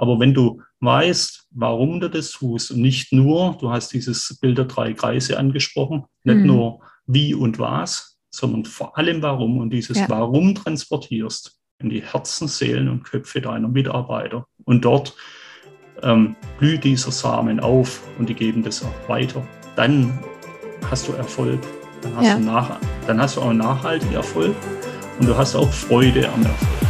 Aber wenn du weißt, warum du das tust und nicht nur, du hast dieses Bild der drei Kreise angesprochen, nicht mhm. nur wie und was, sondern vor allem warum und dieses ja. Warum transportierst in die Herzen, Seelen und Köpfe deiner Mitarbeiter. Und dort ähm, blüht dieser Samen auf und die geben das auch weiter. Dann hast du Erfolg. Dann hast, ja. du, nach, dann hast du auch nachhaltigen Erfolg und du hast auch Freude am Erfolg.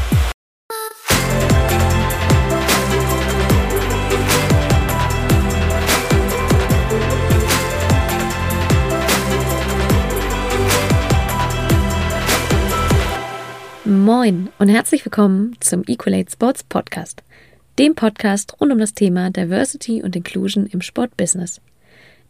Moin und herzlich willkommen zum Equalate Sports Podcast, dem Podcast rund um das Thema Diversity und Inclusion im Sportbusiness.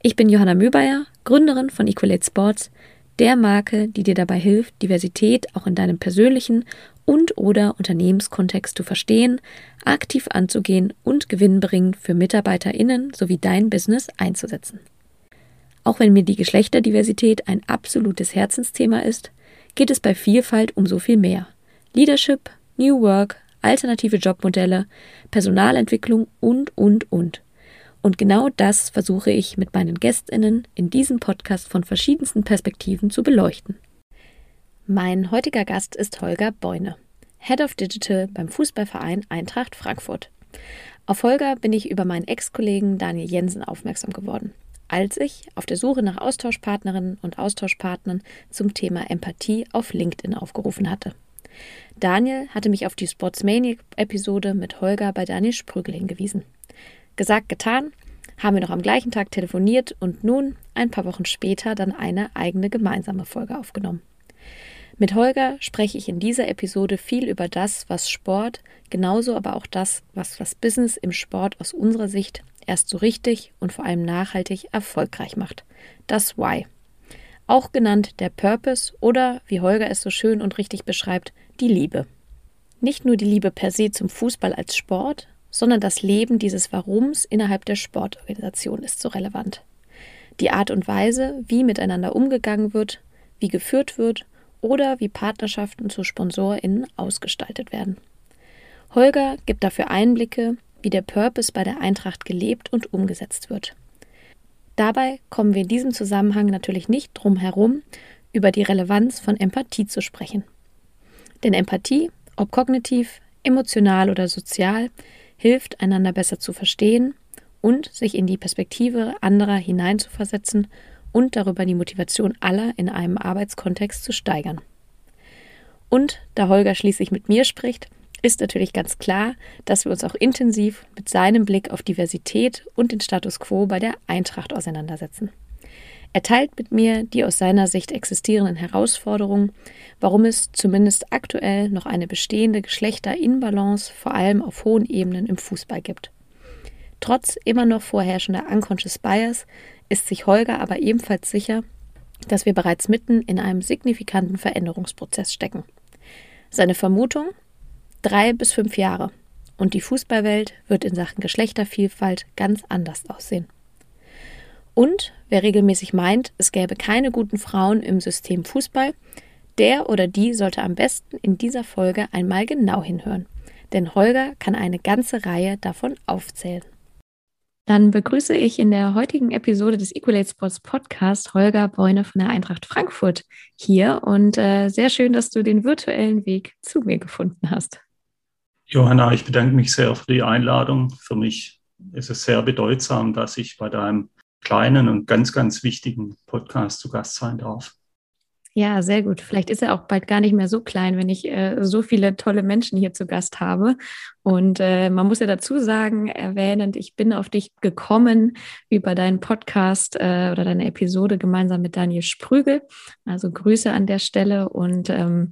Ich bin Johanna Mühlbayer, Gründerin von Equalate Sports, der Marke, die dir dabei hilft, Diversität auch in deinem persönlichen und/oder Unternehmenskontext zu verstehen, aktiv anzugehen und gewinnbringend für MitarbeiterInnen sowie dein Business einzusetzen. Auch wenn mir die Geschlechterdiversität ein absolutes Herzensthema ist, geht es bei Vielfalt um so viel mehr. Leadership, New Work, alternative Jobmodelle, Personalentwicklung und, und, und. Und genau das versuche ich mit meinen Gästinnen in diesem Podcast von verschiedensten Perspektiven zu beleuchten. Mein heutiger Gast ist Holger Beune, Head of Digital beim Fußballverein Eintracht Frankfurt. Auf Holger bin ich über meinen Ex-Kollegen Daniel Jensen aufmerksam geworden, als ich auf der Suche nach Austauschpartnerinnen und Austauschpartnern zum Thema Empathie auf LinkedIn aufgerufen hatte. Daniel hatte mich auf die Sportsmania-Episode mit Holger bei Daniel Sprügel hingewiesen. Gesagt, getan, haben wir noch am gleichen Tag telefoniert und nun, ein paar Wochen später, dann eine eigene gemeinsame Folge aufgenommen. Mit Holger spreche ich in dieser Episode viel über das, was Sport, genauso aber auch das, was das Business im Sport aus unserer Sicht erst so richtig und vor allem nachhaltig erfolgreich macht. Das Why auch genannt der Purpose oder, wie Holger es so schön und richtig beschreibt, die Liebe. Nicht nur die Liebe per se zum Fußball als Sport, sondern das Leben dieses Warums innerhalb der Sportorganisation ist so relevant. Die Art und Weise, wie miteinander umgegangen wird, wie geführt wird oder wie Partnerschaften zu SponsorInnen ausgestaltet werden. Holger gibt dafür Einblicke, wie der Purpose bei der Eintracht gelebt und umgesetzt wird. Dabei kommen wir in diesem Zusammenhang natürlich nicht drum herum, über die Relevanz von Empathie zu sprechen. Denn Empathie, ob kognitiv, emotional oder sozial, hilft, einander besser zu verstehen und sich in die Perspektive anderer hineinzuversetzen und darüber die Motivation aller in einem Arbeitskontext zu steigern. Und da Holger schließlich mit mir spricht, ist natürlich ganz klar, dass wir uns auch intensiv mit seinem Blick auf Diversität und den Status quo bei der Eintracht auseinandersetzen. Er teilt mit mir die aus seiner Sicht existierenden Herausforderungen, warum es zumindest aktuell noch eine bestehende Geschlechterinbalance vor allem auf hohen Ebenen im Fußball gibt. Trotz immer noch vorherrschender Unconscious Bias ist sich Holger aber ebenfalls sicher, dass wir bereits mitten in einem signifikanten Veränderungsprozess stecken. Seine Vermutung, drei bis fünf Jahre. Und die Fußballwelt wird in Sachen Geschlechtervielfalt ganz anders aussehen. Und wer regelmäßig meint, es gäbe keine guten Frauen im System Fußball, der oder die sollte am besten in dieser Folge einmal genau hinhören. Denn Holger kann eine ganze Reihe davon aufzählen. Dann begrüße ich in der heutigen Episode des Equalate Sports Podcast Holger Beune von der Eintracht Frankfurt hier und äh, sehr schön, dass du den virtuellen Weg zu mir gefunden hast. Johanna, ich bedanke mich sehr für die Einladung. Für mich ist es sehr bedeutsam, dass ich bei deinem kleinen und ganz, ganz wichtigen Podcast zu Gast sein darf. Ja, sehr gut. Vielleicht ist er auch bald gar nicht mehr so klein, wenn ich äh, so viele tolle Menschen hier zu Gast habe. Und äh, man muss ja dazu sagen, erwähnend, ich bin auf dich gekommen über deinen Podcast äh, oder deine Episode gemeinsam mit Daniel Sprügel. Also Grüße an der Stelle und ähm,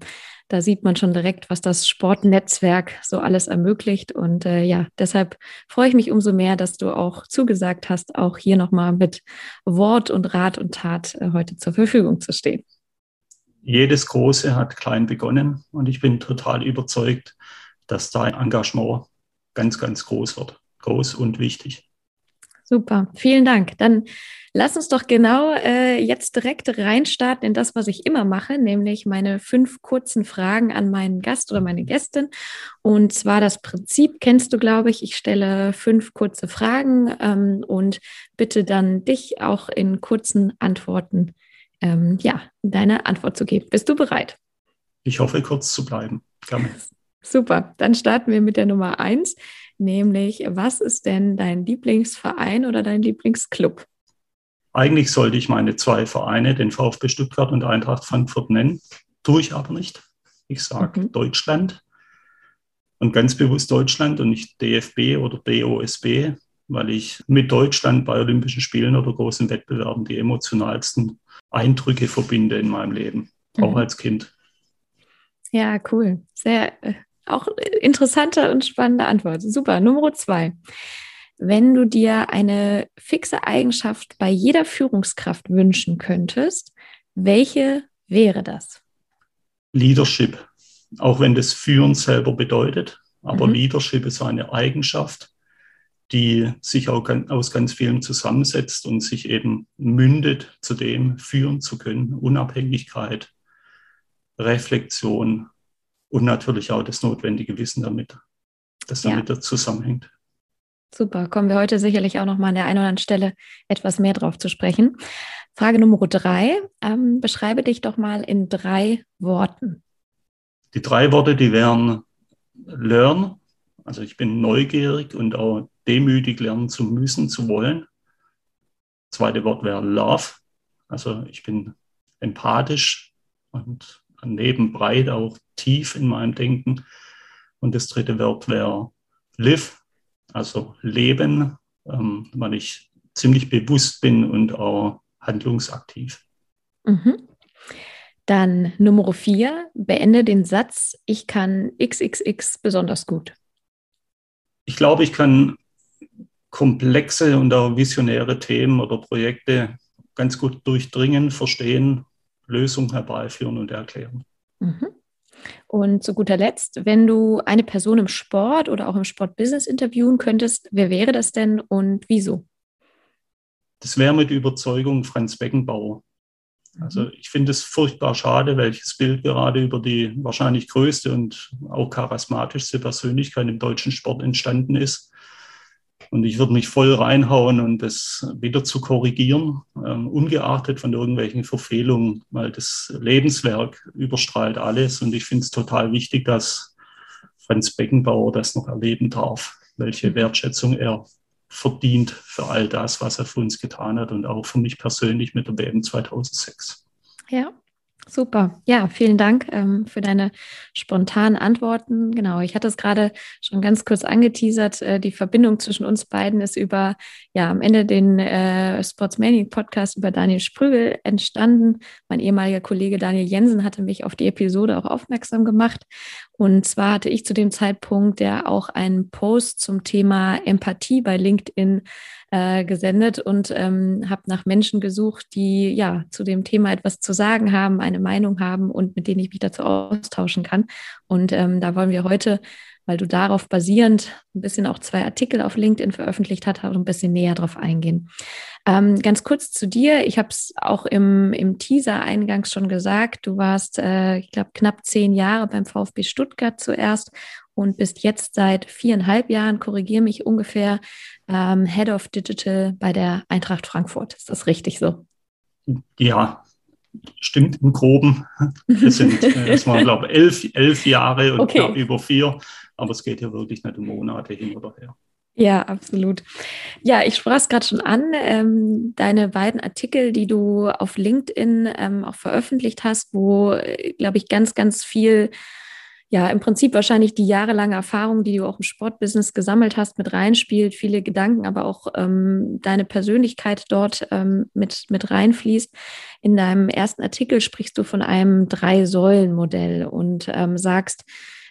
da sieht man schon direkt, was das Sportnetzwerk so alles ermöglicht. Und äh, ja, deshalb freue ich mich umso mehr, dass du auch zugesagt hast, auch hier nochmal mit Wort und Rat und Tat äh, heute zur Verfügung zu stehen jedes Große hat klein begonnen und ich bin total überzeugt, dass dein Engagement ganz, ganz groß wird. Groß und wichtig. Super, vielen Dank. Dann lass uns doch genau äh, jetzt direkt reinstarten in das, was ich immer mache, nämlich meine fünf kurzen Fragen an meinen Gast oder meine Gästin. Und zwar das Prinzip kennst du, glaube ich. Ich stelle fünf kurze Fragen ähm, und bitte dann dich auch in kurzen Antworten, ähm, ja, deine Antwort zu geben. Bist du bereit? Ich hoffe, kurz zu bleiben. Gerne. Super, dann starten wir mit der Nummer eins nämlich was ist denn dein Lieblingsverein oder dein Lieblingsclub? Eigentlich sollte ich meine zwei Vereine, den VfB Stuttgart und Eintracht Frankfurt nennen, tue ich aber nicht. Ich sage mhm. Deutschland und ganz bewusst Deutschland und nicht DFB oder DOSB, weil ich mit Deutschland bei Olympischen Spielen oder großen Wettbewerben die emotionalsten Eindrücke verbinde in meinem Leben, mhm. auch als Kind. Ja, cool. Sehr äh, auch interessante und spannende Antwort. Super. Nummer zwei. Wenn du dir eine fixe Eigenschaft bei jeder Führungskraft wünschen könntest, welche wäre das? Leadership. Auch wenn das Führen selber bedeutet. Aber mhm. Leadership ist eine Eigenschaft, die sich auch aus ganz vielen zusammensetzt und sich eben mündet, zu dem führen zu können. Unabhängigkeit, Reflexion, und natürlich auch das notwendige Wissen damit, das damit ja. zusammenhängt. Super, kommen wir heute sicherlich auch noch mal an der einen oder anderen Stelle etwas mehr drauf zu sprechen. Frage Nummer drei, ähm, beschreibe dich doch mal in drei Worten. Die drei Worte, die wären Learn, also ich bin neugierig und auch demütig lernen zu müssen, zu wollen. Zweite Wort wäre Love, also ich bin empathisch und neben breit auch tief in meinem Denken. Und das dritte Wort wäre live, also leben, ähm, weil ich ziemlich bewusst bin und auch handlungsaktiv. Mhm. Dann Nummer vier, beende den Satz, ich kann XXX besonders gut. Ich glaube, ich kann komplexe und auch visionäre Themen oder Projekte ganz gut durchdringen, verstehen Lösung herbeiführen und erklären. Mhm. Und zu guter Letzt, wenn du eine Person im Sport oder auch im Sportbusiness interviewen könntest, wer wäre das denn und wieso? Das wäre mit Überzeugung Franz Beckenbauer. Also mhm. ich finde es furchtbar schade, welches Bild gerade über die wahrscheinlich größte und auch charismatischste Persönlichkeit im deutschen Sport entstanden ist. Und ich würde mich voll reinhauen und das wieder zu korrigieren, ähm, ungeachtet von irgendwelchen Verfehlungen, weil das Lebenswerk überstrahlt alles. Und ich finde es total wichtig, dass Franz Beckenbauer das noch erleben darf, welche Wertschätzung er verdient für all das, was er für uns getan hat und auch für mich persönlich mit der WM 2006. Ja, Super. Ja, vielen Dank ähm, für deine spontanen Antworten. Genau, ich hatte es gerade schon ganz kurz angeteasert. Äh, die Verbindung zwischen uns beiden ist über, ja, am Ende den äh, Sportsmania Podcast über Daniel Sprügel entstanden. Mein ehemaliger Kollege Daniel Jensen hatte mich auf die Episode auch aufmerksam gemacht. Und zwar hatte ich zu dem Zeitpunkt ja auch einen Post zum Thema Empathie bei LinkedIn äh, gesendet und ähm, habe nach Menschen gesucht, die ja zu dem Thema etwas zu sagen haben, eine Meinung haben und mit denen ich mich dazu austauschen kann. Und ähm, da wollen wir heute, weil du darauf basierend ein bisschen auch zwei Artikel auf LinkedIn veröffentlicht hast, ein bisschen näher drauf eingehen. Ähm, ganz kurz zu dir. Ich habe es auch im, im Teaser eingangs schon gesagt. Du warst, äh, ich glaube, knapp zehn Jahre beim VfB Stuttgart zuerst und bist jetzt seit viereinhalb Jahren, korrigiere mich ungefähr, ähm, Head of Digital bei der Eintracht Frankfurt. Ist das richtig so? Ja, stimmt im Groben. Das sind erstmal, glaube ich, elf, elf Jahre und okay. knapp über vier. Aber es geht ja wirklich nicht um Monate hin oder her. Ja, absolut. Ja, ich sprach es gerade schon an. Ähm, deine beiden Artikel, die du auf LinkedIn ähm, auch veröffentlicht hast, wo, äh, glaube ich, ganz, ganz viel ja im Prinzip wahrscheinlich die jahrelange Erfahrung, die du auch im Sportbusiness gesammelt hast, mit reinspielt, viele Gedanken, aber auch ähm, deine Persönlichkeit dort ähm, mit, mit reinfließt. In deinem ersten Artikel sprichst du von einem Drei-Säulen-Modell und ähm, sagst,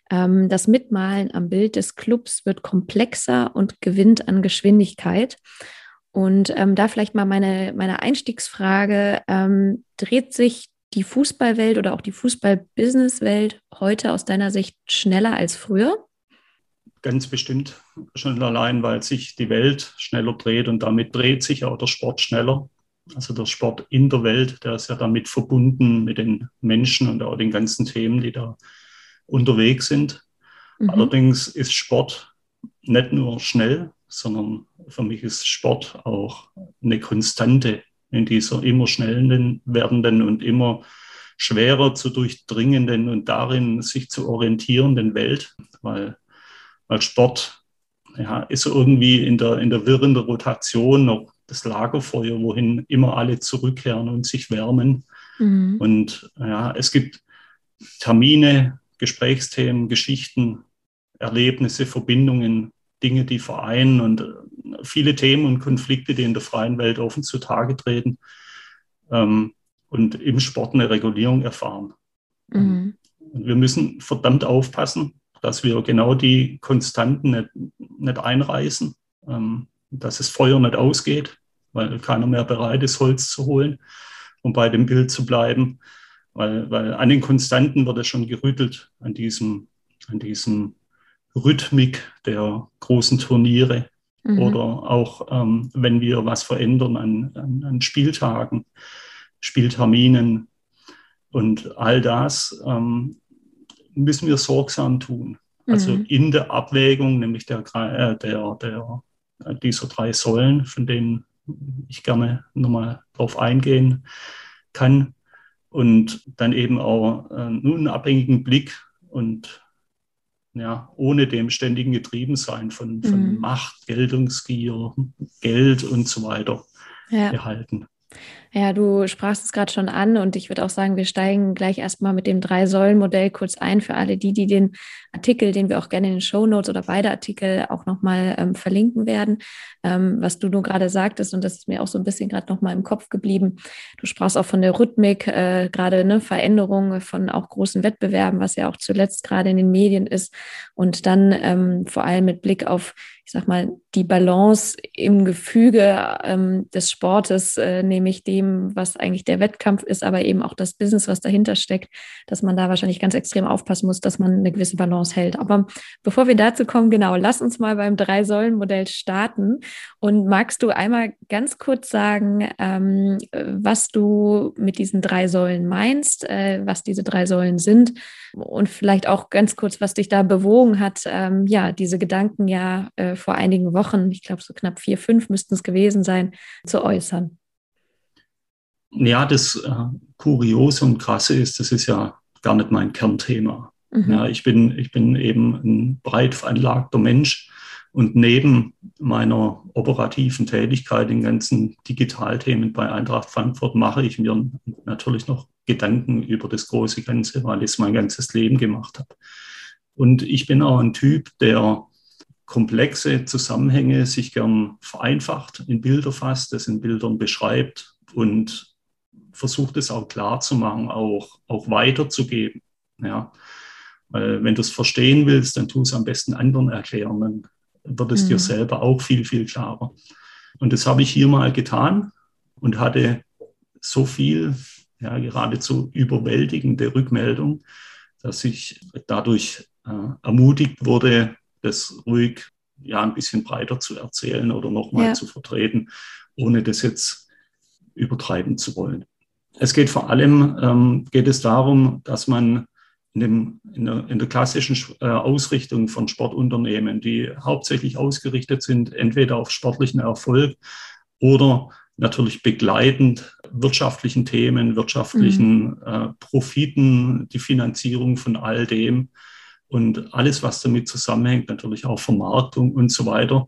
ähm, das Mitmalen am Bild des Clubs wird komplexer und gewinnt an Geschwindigkeit. Und ähm, da vielleicht mal meine, meine Einstiegsfrage, ähm, dreht sich die Fußballwelt oder auch die Fußball-Business-Welt heute aus deiner Sicht schneller als früher? Ganz bestimmt schon allein, weil sich die Welt schneller dreht und damit dreht sich auch der Sport schneller. Also der Sport in der Welt, der ist ja damit verbunden mit den Menschen und auch den ganzen Themen, die da unterwegs sind. Mhm. Allerdings ist Sport nicht nur schnell, sondern für mich ist Sport auch eine Konstante in dieser immer schnellen werdenden und immer schwerer zu durchdringenden und darin sich zu orientierenden Welt, weil, weil Sport ja, ist irgendwie in der, in der Wirren Rotation noch das Lagerfeuer, wohin immer alle zurückkehren und sich wärmen. Mhm. Und ja, es gibt Termine, Gesprächsthemen, Geschichten, Erlebnisse, Verbindungen, Dinge, die vereinen und äh, viele Themen und Konflikte, die in der freien Welt offen zutage treten ähm, und im Sport eine Regulierung erfahren. Mhm. Wir müssen verdammt aufpassen, dass wir genau die Konstanten nicht, nicht einreißen, ähm, dass das Feuer nicht ausgeht, weil keiner mehr bereit ist, Holz zu holen, um bei dem Bild zu bleiben. Weil, weil an den Konstanten wird es schon gerüttelt, an diesem, an diesem Rhythmik der großen Turniere mhm. oder auch ähm, wenn wir was verändern an, an, an, Spieltagen, Spielterminen und all das ähm, müssen wir sorgsam tun. Also mhm. in der Abwägung, nämlich der, äh, der, der, äh, dieser drei Säulen, von denen ich gerne nochmal drauf eingehen kann. Und dann eben auch äh, einen abhängigen Blick und ja, ohne dem ständigen Getriebensein von, von mhm. Macht, Geltungsgier, Geld und so weiter ja. behalten. Ja, du sprachst es gerade schon an und ich würde auch sagen, wir steigen gleich erstmal mit dem Drei-Säulen-Modell kurz ein für alle die, die den Artikel, den wir auch gerne in den Show Notes oder beide Artikel auch nochmal ähm, verlinken werden, ähm, was du nur gerade sagtest und das ist mir auch so ein bisschen gerade nochmal im Kopf geblieben. Du sprachst auch von der Rhythmik, äh, gerade ne, Veränderungen von auch großen Wettbewerben, was ja auch zuletzt gerade in den Medien ist und dann ähm, vor allem mit Blick auf ich sag mal, die Balance im Gefüge ähm, des Sportes, äh, nämlich dem, was eigentlich der Wettkampf ist, aber eben auch das Business, was dahinter steckt, dass man da wahrscheinlich ganz extrem aufpassen muss, dass man eine gewisse Balance hält. Aber bevor wir dazu kommen, genau, lass uns mal beim Drei-Säulen-Modell starten. Und magst du einmal ganz kurz sagen, ähm, was du mit diesen drei Säulen meinst, äh, was diese drei Säulen sind und vielleicht auch ganz kurz, was dich da bewogen hat, ähm, ja, diese Gedanken ja äh, vor einigen Wochen, ich glaube so knapp vier, fünf müssten es gewesen sein, zu äußern? Ja, das äh, Kuriose und Krasse ist, das ist ja gar nicht mein Kernthema. Mhm. Ja, ich, bin, ich bin eben ein breit veranlagter Mensch und neben meiner operativen Tätigkeit, den ganzen Digitalthemen bei Eintracht Frankfurt, mache ich mir natürlich noch Gedanken über das große Ganze, weil ich es mein ganzes Leben gemacht habe. Und ich bin auch ein Typ, der komplexe Zusammenhänge sich gern vereinfacht, in Bilder fasst, das in Bildern beschreibt und versucht es auch klar zu machen, auch, auch weiterzugeben. Ja. Weil wenn du es verstehen willst, dann tu es am besten anderen erklären, dann wird es mhm. dir selber auch viel, viel klarer. Und das habe ich hier mal getan und hatte so viel, ja, geradezu überwältigende Rückmeldung, dass ich dadurch äh, ermutigt wurde, das ruhig ja ein bisschen breiter zu erzählen oder nochmal ja. zu vertreten, ohne das jetzt übertreiben zu wollen. Es geht vor allem ähm, geht es darum, dass man in, dem, in, der, in der klassischen äh, Ausrichtung von Sportunternehmen, die hauptsächlich ausgerichtet sind, entweder auf sportlichen Erfolg oder natürlich begleitend wirtschaftlichen Themen, wirtschaftlichen mhm. äh, Profiten, die Finanzierung von all dem, und alles, was damit zusammenhängt, natürlich auch Vermarktung und so weiter,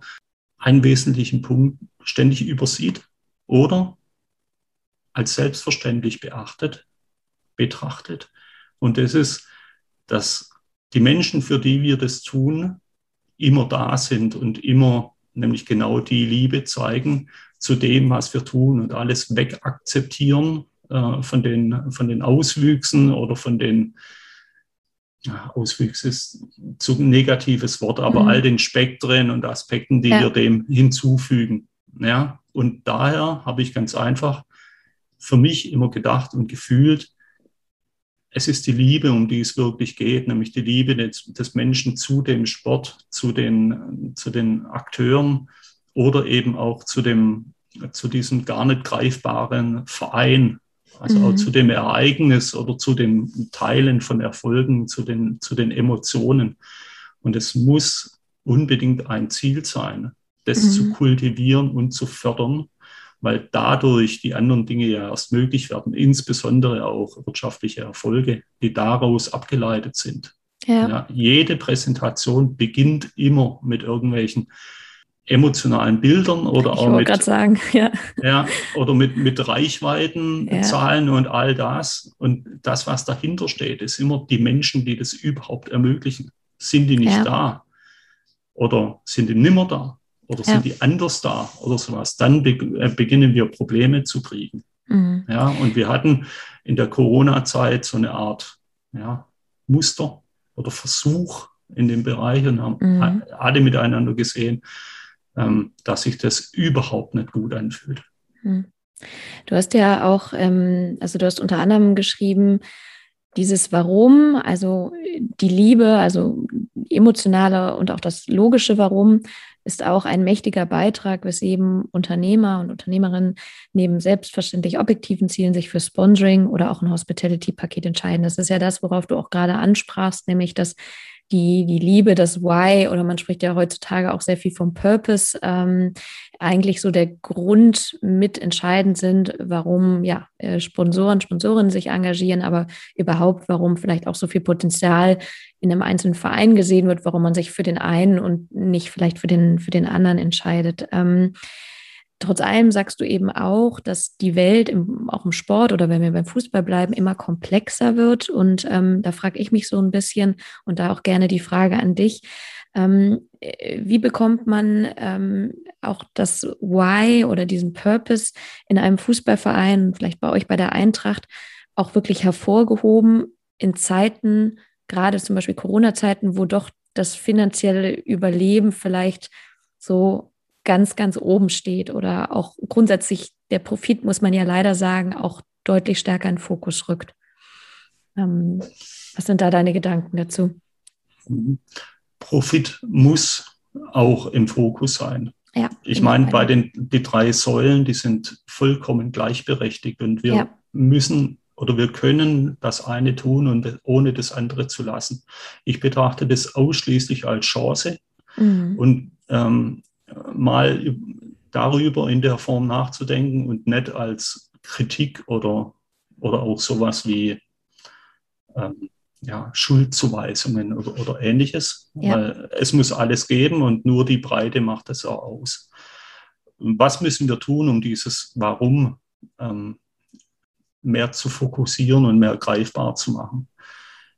einen wesentlichen Punkt ständig übersieht oder als selbstverständlich beachtet, betrachtet. Und das ist, dass die Menschen, für die wir das tun, immer da sind und immer nämlich genau die Liebe zeigen zu dem, was wir tun und alles wegakzeptieren äh, von, den, von den Auswüchsen oder von den Auswüchse ist zu negatives Wort, aber mhm. all den Spektren und Aspekten, die ja. wir dem hinzufügen. Ja, und daher habe ich ganz einfach für mich immer gedacht und gefühlt, es ist die Liebe, um die es wirklich geht, nämlich die Liebe des, des Menschen zu dem Sport, zu den, zu den Akteuren oder eben auch zu, dem, zu diesem gar nicht greifbaren Verein, also mhm. auch zu dem Ereignis oder zu dem Teilen von Erfolgen, zu den, zu den Emotionen. Und es muss unbedingt ein Ziel sein, das mhm. zu kultivieren und zu fördern weil dadurch die anderen Dinge ja erst möglich werden, insbesondere auch wirtschaftliche Erfolge, die daraus abgeleitet sind. Ja. ja jede Präsentation beginnt immer mit irgendwelchen emotionalen Bildern oder ich auch mit, sagen, ja. Ja, oder mit, mit Reichweiten, ja. Zahlen und all das. Und das, was dahinter steht, ist immer die Menschen, die das überhaupt ermöglichen. Sind die nicht ja. da? Oder sind die nimmer da? Oder sind ja. die anders da oder sowas, dann be äh, beginnen wir Probleme zu kriegen. Mhm. Ja, und wir hatten in der Corona-Zeit so eine Art ja, Muster oder Versuch in dem Bereich und haben mhm. alle miteinander gesehen, ähm, dass sich das überhaupt nicht gut anfühlt. Mhm. Du hast ja auch, ähm, also du hast unter anderem geschrieben, dieses Warum, also die Liebe, also emotionale und auch das logische Warum ist auch ein mächtiger Beitrag, weswegen Unternehmer und Unternehmerinnen neben selbstverständlich objektiven Zielen sich für Sponsoring oder auch ein Hospitality-Paket entscheiden. Das ist ja das, worauf du auch gerade ansprachst, nämlich dass die, die Liebe, das Why oder man spricht ja heutzutage auch sehr viel vom Purpose, ähm, eigentlich so der Grund mit entscheidend sind, warum ja äh, Sponsoren, Sponsorinnen sich engagieren, aber überhaupt, warum vielleicht auch so viel Potenzial in einem einzelnen Verein gesehen wird, warum man sich für den einen und nicht vielleicht für den, für den anderen entscheidet. Ähm, Trotz allem sagst du eben auch, dass die Welt im, auch im Sport oder wenn wir beim Fußball bleiben, immer komplexer wird. Und ähm, da frage ich mich so ein bisschen und da auch gerne die Frage an dich. Ähm, wie bekommt man ähm, auch das Why oder diesen Purpose in einem Fußballverein, vielleicht bei euch bei der Eintracht, auch wirklich hervorgehoben in Zeiten, gerade zum Beispiel Corona-Zeiten, wo doch das finanzielle Überleben vielleicht so ganz, ganz oben steht oder auch grundsätzlich der Profit, muss man ja leider sagen, auch deutlich stärker in den Fokus rückt. Ähm, was sind da deine Gedanken dazu? Profit muss auch im Fokus sein. Ja, ich meine, bei den die drei Säulen, die sind vollkommen gleichberechtigt und wir ja. müssen oder wir können das eine tun und ohne das andere zu lassen. Ich betrachte das ausschließlich als Chance mhm. und ähm, mal darüber in der Form nachzudenken und nicht als Kritik oder, oder auch sowas wie ähm, ja, Schuldzuweisungen oder, oder ähnliches. Ja. Weil es muss alles geben und nur die Breite macht es auch aus. Was müssen wir tun, um dieses Warum ähm, mehr zu fokussieren und mehr greifbar zu machen?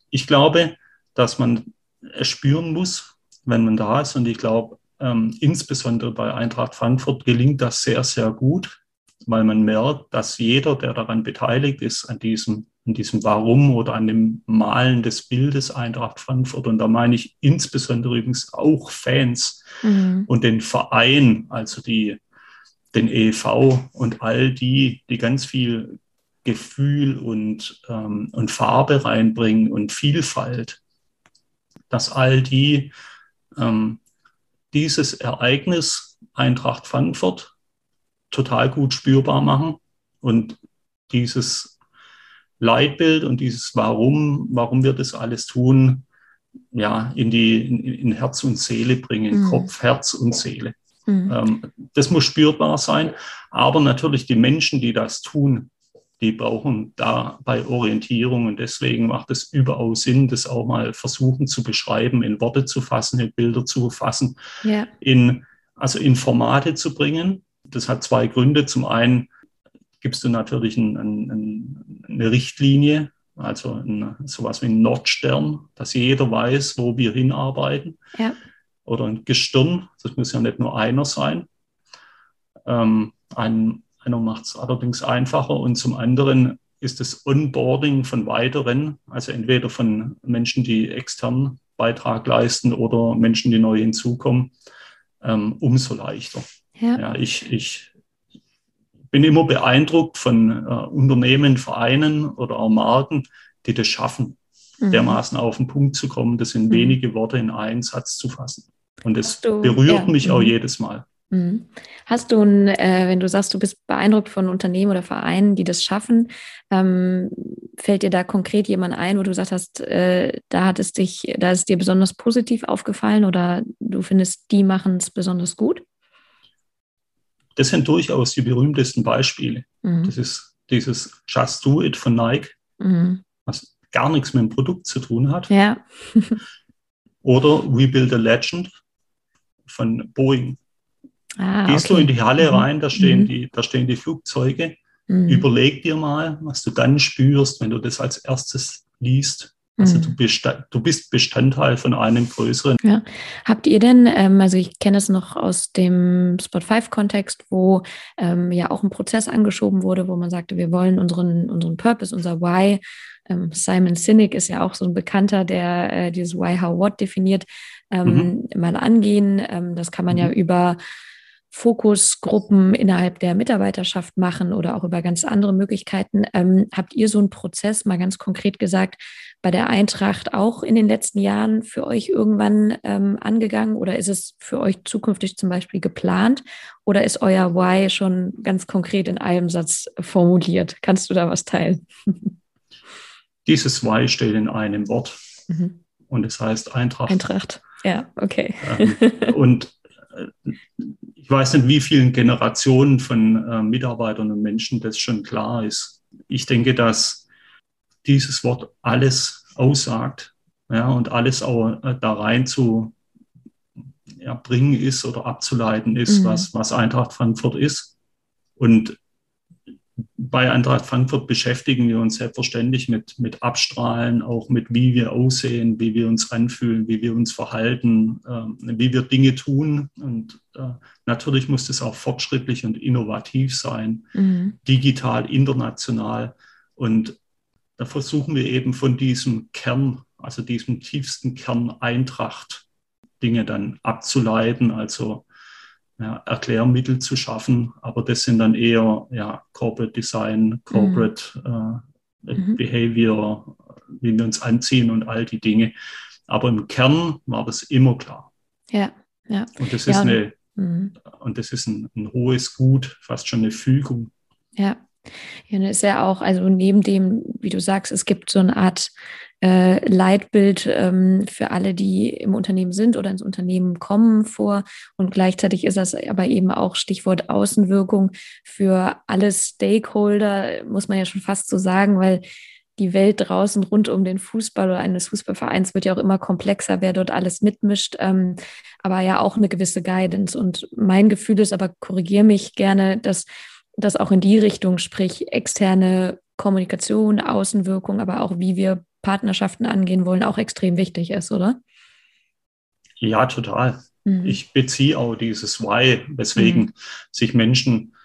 Ich glaube, dass man es spüren muss, wenn man da ist. Und ich glaube, ähm, insbesondere bei Eintracht Frankfurt gelingt das sehr, sehr gut, weil man merkt, dass jeder, der daran beteiligt ist, an diesem, an diesem Warum oder an dem Malen des Bildes Eintracht Frankfurt, und da meine ich insbesondere übrigens auch Fans mhm. und den Verein, also die, den EV und all die, die ganz viel Gefühl und, ähm, und Farbe reinbringen und Vielfalt, dass all die ähm, dieses Ereignis Eintracht Frankfurt total gut spürbar machen und dieses Leitbild und dieses Warum, warum wir das alles tun, ja, in die, in, in Herz und Seele bringen, mhm. Kopf, Herz und Seele. Mhm. Ähm, das muss spürbar sein, aber natürlich die Menschen, die das tun, die brauchen dabei Orientierung und deswegen macht es überaus Sinn, das auch mal versuchen zu beschreiben, in Worte zu fassen, in Bilder zu fassen, ja. in, also in Formate zu bringen. Das hat zwei Gründe. Zum einen gibst du natürlich ein, ein, eine Richtlinie, also ein, sowas wie ein Nordstern, dass jeder weiß, wo wir hinarbeiten. Ja. Oder ein Gestirn, das muss ja nicht nur einer sein. Ähm, ein einer macht es allerdings einfacher und zum anderen ist das Onboarding von weiteren, also entweder von Menschen, die extern Beitrag leisten oder Menschen, die neu hinzukommen, ähm, umso leichter. Ja. ja. ich, ich bin immer beeindruckt von äh, Unternehmen, Vereinen oder auch Marken, die das schaffen, mhm. dermaßen auf den Punkt zu kommen, das in mhm. wenige Worte in einen Satz zu fassen. Und das du, berührt ja. mich auch mhm. jedes Mal. Mhm. Hast du, ein, äh, wenn du sagst, du bist beeindruckt von Unternehmen oder Vereinen, die das schaffen, ähm, fällt dir da konkret jemand ein, wo du gesagt hast, äh, da hat es dich, da ist dir besonders positiv aufgefallen oder du findest, die machen es besonders gut? Das sind durchaus die berühmtesten Beispiele. Mhm. Das ist dieses Just Do It von Nike, mhm. was gar nichts mit dem Produkt zu tun hat. Ja. oder We Build a Legend von Boeing. Ah, Gehst okay. du in die Halle mhm. rein, da stehen, mhm. die, da stehen die Flugzeuge. Mhm. Überleg dir mal, was du dann spürst, wenn du das als erstes liest. Also du, mhm. bist, du bist Bestandteil von einem größeren. Ja. Habt ihr denn, ähm, also ich kenne es noch aus dem Spot 5-Kontext, wo ähm, ja auch ein Prozess angeschoben wurde, wo man sagte, wir wollen unseren, unseren Purpose, unser Why. Ähm, Simon Sinek ist ja auch so ein Bekannter, der äh, dieses Why, How, What definiert, ähm, mhm. mal angehen. Ähm, das kann man mhm. ja über Fokusgruppen innerhalb der Mitarbeiterschaft machen oder auch über ganz andere Möglichkeiten. Ähm, habt ihr so einen Prozess mal ganz konkret gesagt, bei der Eintracht auch in den letzten Jahren für euch irgendwann ähm, angegangen oder ist es für euch zukünftig zum Beispiel geplant oder ist euer Why schon ganz konkret in einem Satz formuliert? Kannst du da was teilen? Dieses Why steht in einem Wort mhm. und es heißt Eintracht. Eintracht, ja, okay. Ähm, und äh, ich weiß nicht, wie vielen Generationen von äh, Mitarbeitern und Menschen das schon klar ist. Ich denke, dass dieses Wort alles aussagt ja, und alles auch äh, da rein zu ja, bringen ist oder abzuleiten ist, mhm. was, was Eintracht Frankfurt ist. Und bei Eintracht Frankfurt beschäftigen wir uns selbstverständlich mit, mit Abstrahlen, auch mit wie wir aussehen, wie wir uns anfühlen, wie wir uns verhalten, äh, wie wir Dinge tun. Und äh, natürlich muss es auch fortschrittlich und innovativ sein, mhm. digital, international. Und da versuchen wir eben von diesem Kern, also diesem tiefsten Kern Eintracht, Dinge dann abzuleiten. Also ja, Erklärmittel zu schaffen, aber das sind dann eher ja, Corporate Design, Corporate mhm. äh, mhm. Behavior, wie wir uns anziehen und all die Dinge. Aber im Kern war das immer klar. Ja, ja. Und das ist, ja, eine, mhm. und das ist ein, ein hohes Gut, fast schon eine Fügung. Ja. Ja, und ist ja auch, also neben dem, wie du sagst, es gibt so eine Art äh, Leitbild ähm, für alle, die im Unternehmen sind oder ins Unternehmen kommen vor. Und gleichzeitig ist das aber eben auch Stichwort Außenwirkung für alle Stakeholder, muss man ja schon fast so sagen, weil die Welt draußen rund um den Fußball oder eines Fußballvereins wird ja auch immer komplexer, wer dort alles mitmischt, ähm, aber ja auch eine gewisse Guidance. Und mein Gefühl ist, aber korrigiere mich gerne, dass das auch in die Richtung, sprich externe Kommunikation, Außenwirkung, aber auch wie wir Partnerschaften angehen wollen, auch extrem wichtig ist, oder? Ja, total. Mhm. Ich beziehe auch dieses Why, weswegen mhm. sich Menschen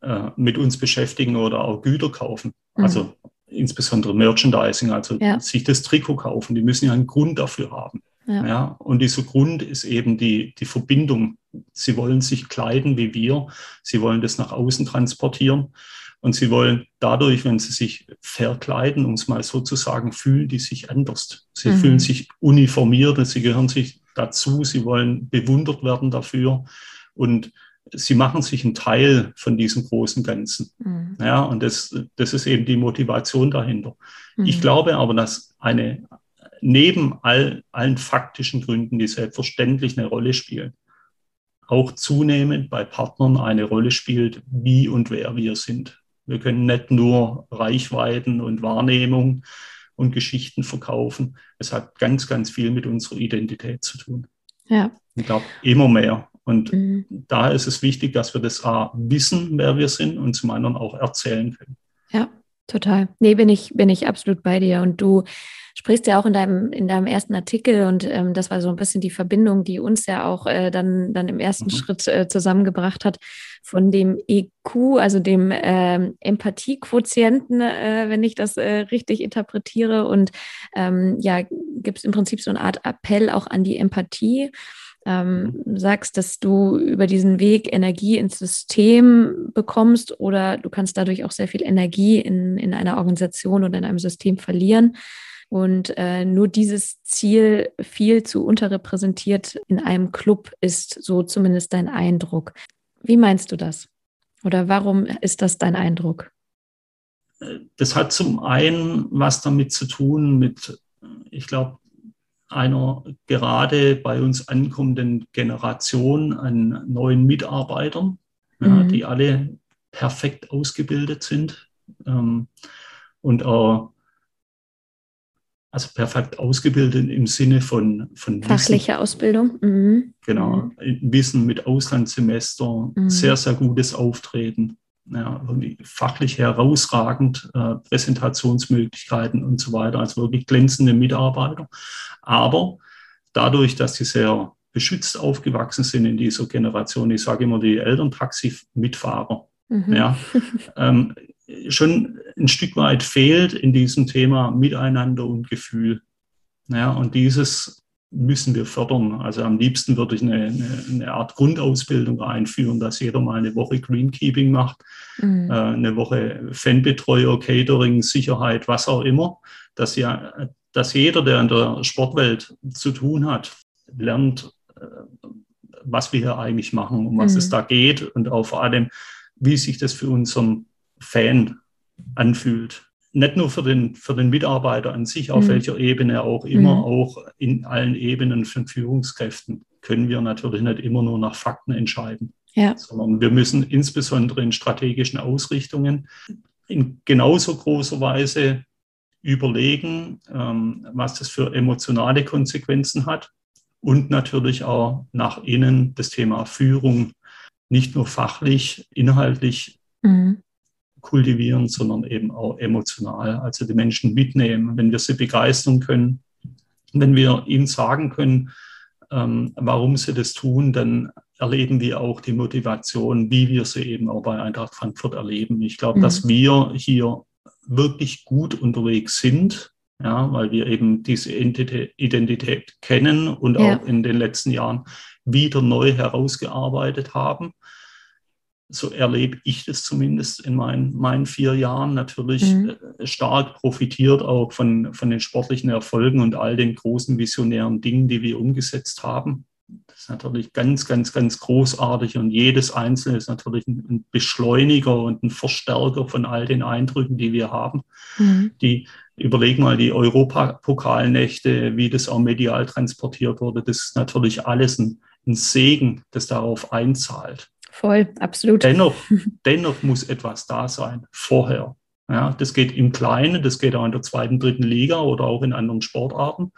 äh, mit uns beschäftigen oder auch Güter kaufen. Mhm. Also insbesondere Merchandising, also ja. sich das Trikot kaufen. Die müssen ja einen Grund dafür haben. Ja. ja. und dieser Grund ist eben die, die Verbindung. Sie wollen sich kleiden wie wir. Sie wollen das nach außen transportieren. Und sie wollen dadurch, wenn sie sich verkleiden, um es mal so zu sagen, fühlen die sich anders. Sie mhm. fühlen sich uniformiert, sie gehören sich dazu, sie wollen bewundert werden dafür und sie machen sich einen Teil von diesem großen Ganzen. Mhm. Ja, und das, das ist eben die Motivation dahinter. Mhm. Ich glaube aber, dass eine, neben all, allen faktischen Gründen, die selbstverständlich eine Rolle spielen, auch zunehmend bei Partnern eine Rolle spielt, wie und wer wir sind. Wir können nicht nur Reichweiten und Wahrnehmung und Geschichten verkaufen. Es hat ganz, ganz viel mit unserer Identität zu tun. Ja. Ich glaube, immer mehr. Und mhm. da ist es wichtig, dass wir das A, wissen, wer wir sind und zum anderen auch erzählen können. Ja, total. Nee, bin ich, bin ich absolut bei dir. Und du sprichst ja auch in deinem, in deinem ersten Artikel und ähm, das war so ein bisschen die Verbindung, die uns ja auch äh, dann, dann im ersten mhm. Schritt äh, zusammengebracht hat von dem EQ, also dem ähm, Empathiequotienten, äh, wenn ich das äh, richtig interpretiere. Und ähm, ja, gibt es im Prinzip so eine Art Appell auch an die Empathie. ähm, mhm. sagst, dass du über diesen Weg Energie ins System bekommst oder du kannst dadurch auch sehr viel Energie in, in einer Organisation oder in einem System verlieren. Und äh, nur dieses Ziel viel zu unterrepräsentiert in einem Club ist so zumindest dein Eindruck. Wie meinst du das? Oder warum ist das dein Eindruck? Das hat zum einen was damit zu tun mit, ich glaube, einer gerade bei uns ankommenden Generation an neuen Mitarbeitern, mhm. ja, die alle perfekt ausgebildet sind ähm, und auch also perfekt ausgebildet im Sinne von, von fachliche Wissen. Ausbildung. Mhm. Genau, mhm. Wissen mit Auslandssemester, mhm. sehr, sehr gutes Auftreten, ja, fachlich herausragend, äh, Präsentationsmöglichkeiten und so weiter, also wirklich glänzende Mitarbeiter. Aber dadurch, dass sie sehr beschützt aufgewachsen sind in dieser Generation, ich sage immer die Elterntaxi-Mitfahrer, mhm. ja, ähm, schon ein Stück weit fehlt in diesem Thema Miteinander und Gefühl. Ja, und dieses müssen wir fördern. Also am liebsten würde ich eine, eine, eine Art Grundausbildung einführen, dass jeder mal eine Woche Greenkeeping macht, mhm. äh, eine Woche Fanbetreuer, Catering, Sicherheit, was auch immer, dass, ja, dass jeder, der in der Sportwelt zu tun hat, lernt, äh, was wir hier eigentlich machen, um was mhm. es da geht und auch vor allem, wie sich das für unseren Fan anfühlt. Nicht nur für den, für den Mitarbeiter an sich, auf mhm. welcher Ebene auch immer, mhm. auch in allen Ebenen von Führungskräften können wir natürlich nicht immer nur nach Fakten entscheiden, ja. sondern wir müssen insbesondere in strategischen Ausrichtungen in genauso großer Weise überlegen, ähm, was das für emotionale Konsequenzen hat und natürlich auch nach innen das Thema Führung nicht nur fachlich, inhaltlich mhm kultivieren, sondern eben auch emotional, also die Menschen mitnehmen, wenn wir sie begeistern können, wenn wir ihnen sagen können, ähm, warum sie das tun, dann erleben wir auch die Motivation, wie wir sie eben auch bei Eintracht Frankfurt erleben. Ich glaube, mhm. dass wir hier wirklich gut unterwegs sind, ja, weil wir eben diese Identität kennen und ja. auch in den letzten Jahren wieder neu herausgearbeitet haben so erlebe ich das zumindest in meinen, meinen vier Jahren, natürlich mhm. Äh, stark profitiert auch von, von den sportlichen Erfolgen und all den großen visionären Dingen, die wir umgesetzt haben. Das ist natürlich ganz, ganz, ganz großartig und jedes Einzelne ist natürlich ein Beschleuniger und ein Verstärker von all den Eindrücken, die wir haben. Mhm. Die, überleg mal die Europapokalnächte, wie das auch medial transportiert wurde. Das ist natürlich alles ein, ein Segen, das darauf einzahlt. Voll, absolut. Dennoch, dennoch muss etwas da sein, vorher. Ja, das geht im Kleinen, das geht auch in der zweiten, dritten Liga oder auch in anderen Sportarten,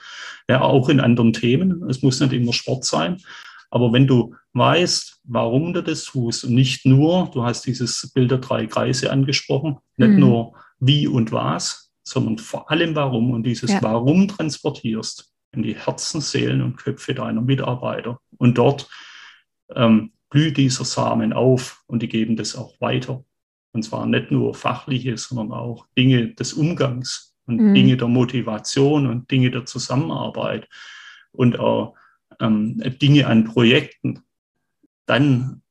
ja, auch in anderen Themen. Es muss nicht immer Sport sein. Aber wenn du weißt, warum du das tust und nicht nur, du hast dieses Bild der drei Kreise angesprochen, nicht mhm. nur wie und was, sondern vor allem warum und dieses ja. Warum transportierst in die Herzen, Seelen und Köpfe deiner Mitarbeiter. Und dort ähm, blüht dieser Samen auf und die geben das auch weiter. Und zwar nicht nur fachliche, sondern auch Dinge des Umgangs und mhm. Dinge der Motivation und Dinge der Zusammenarbeit und auch ähm, Dinge an Projekten. Dann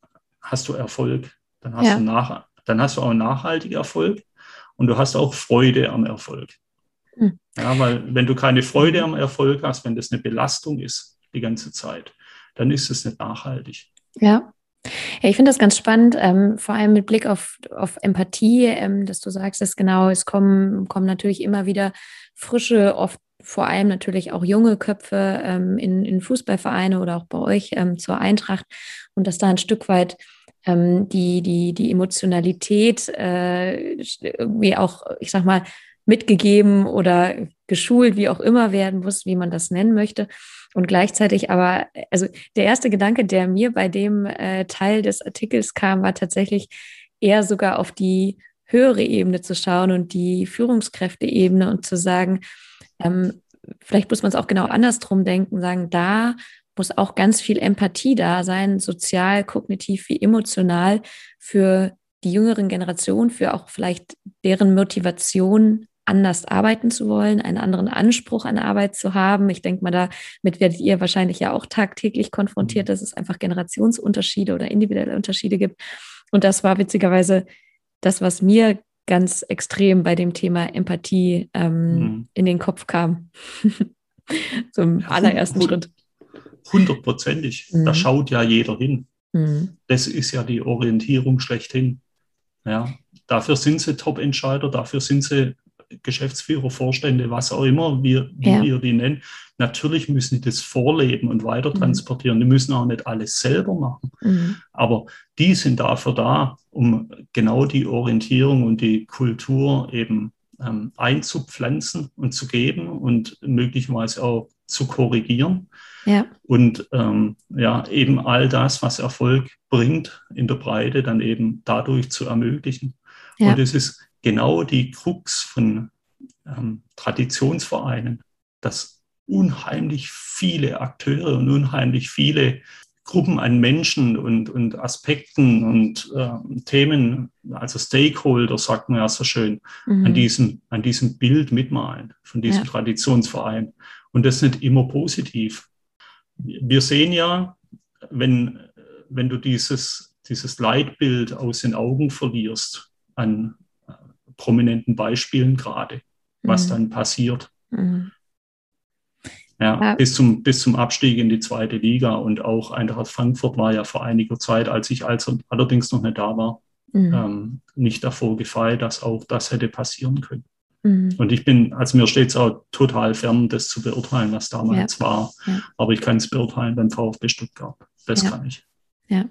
hast du Erfolg. Dann hast, ja. du nach, dann hast du auch nachhaltigen Erfolg und du hast auch Freude am Erfolg. Mhm. Ja, weil wenn du keine Freude am Erfolg hast, wenn das eine Belastung ist die ganze Zeit, dann ist es nicht nachhaltig. Ja. Ja, ich finde das ganz spannend, ähm, vor allem mit Blick auf, auf Empathie, ähm, dass du sagst, dass genau, es kommen, kommen natürlich immer wieder frische, oft vor allem natürlich auch junge Köpfe ähm, in, in Fußballvereine oder auch bei euch ähm, zur Eintracht und dass da ein Stück weit ähm, die, die, die Emotionalität äh, irgendwie auch, ich sag mal, mitgegeben oder geschult, wie auch immer werden muss, wie man das nennen möchte. Und gleichzeitig aber, also der erste Gedanke, der mir bei dem äh, Teil des Artikels kam, war tatsächlich eher sogar auf die höhere Ebene zu schauen und die Führungskräfteebene und zu sagen, ähm, vielleicht muss man es auch genau andersrum denken, sagen, da muss auch ganz viel Empathie da sein, sozial, kognitiv wie emotional für die jüngeren Generationen, für auch vielleicht deren Motivation anders arbeiten zu wollen, einen anderen Anspruch an Arbeit zu haben. Ich denke mal, damit werdet ihr wahrscheinlich ja auch tagtäglich konfrontiert, mhm. dass es einfach Generationsunterschiede oder individuelle Unterschiede gibt. Und das war witzigerweise das, was mir ganz extrem bei dem Thema Empathie ähm, mhm. in den Kopf kam. Zum ja, allerersten Schritt. Hundertprozentig. Mhm. Da schaut ja jeder hin. Mhm. Das ist ja die Orientierung schlechthin. Ja, dafür sind sie Top-Entscheider, dafür sind sie Geschäftsführer, Vorstände, was auch immer wir, wie ja. wir die nennen. Natürlich müssen die das vorleben und weiter mhm. transportieren. Mhm. Die müssen auch nicht alles selber machen. Mhm. Aber die sind dafür da, um genau die Orientierung und die Kultur eben ähm, einzupflanzen und zu geben und möglicherweise auch zu korrigieren. Ja. Und ähm, ja, eben all das, was Erfolg bringt in der Breite, dann eben dadurch zu ermöglichen. Ja. Und es ist genau die Krux von ähm, Traditionsvereinen, dass unheimlich viele Akteure und unheimlich viele Gruppen an Menschen und, und Aspekten und äh, Themen, also Stakeholder, sagt man ja so schön, mhm. an, diesem, an diesem Bild mitmalen von diesem ja. Traditionsverein. Und das ist nicht immer positiv. Wir sehen ja, wenn, wenn du dieses, dieses Leitbild aus den Augen verlierst, an prominenten Beispielen gerade, was mhm. dann passiert. Mhm. Ja, ja, Bis, zum, bis zum Abstieg in die zweite Liga und auch Eintracht Frankfurt war ja vor einiger Zeit, als ich also allerdings noch nicht da war, mhm. ähm, nicht davor gefeit, dass auch das hätte passieren können. Mhm. Und ich bin, also mir steht es auch total fern, das zu beurteilen, was damals ja. war. Ja. Aber ich kann es beurteilen beim VfB Stuttgart. Das kann ich. Ja,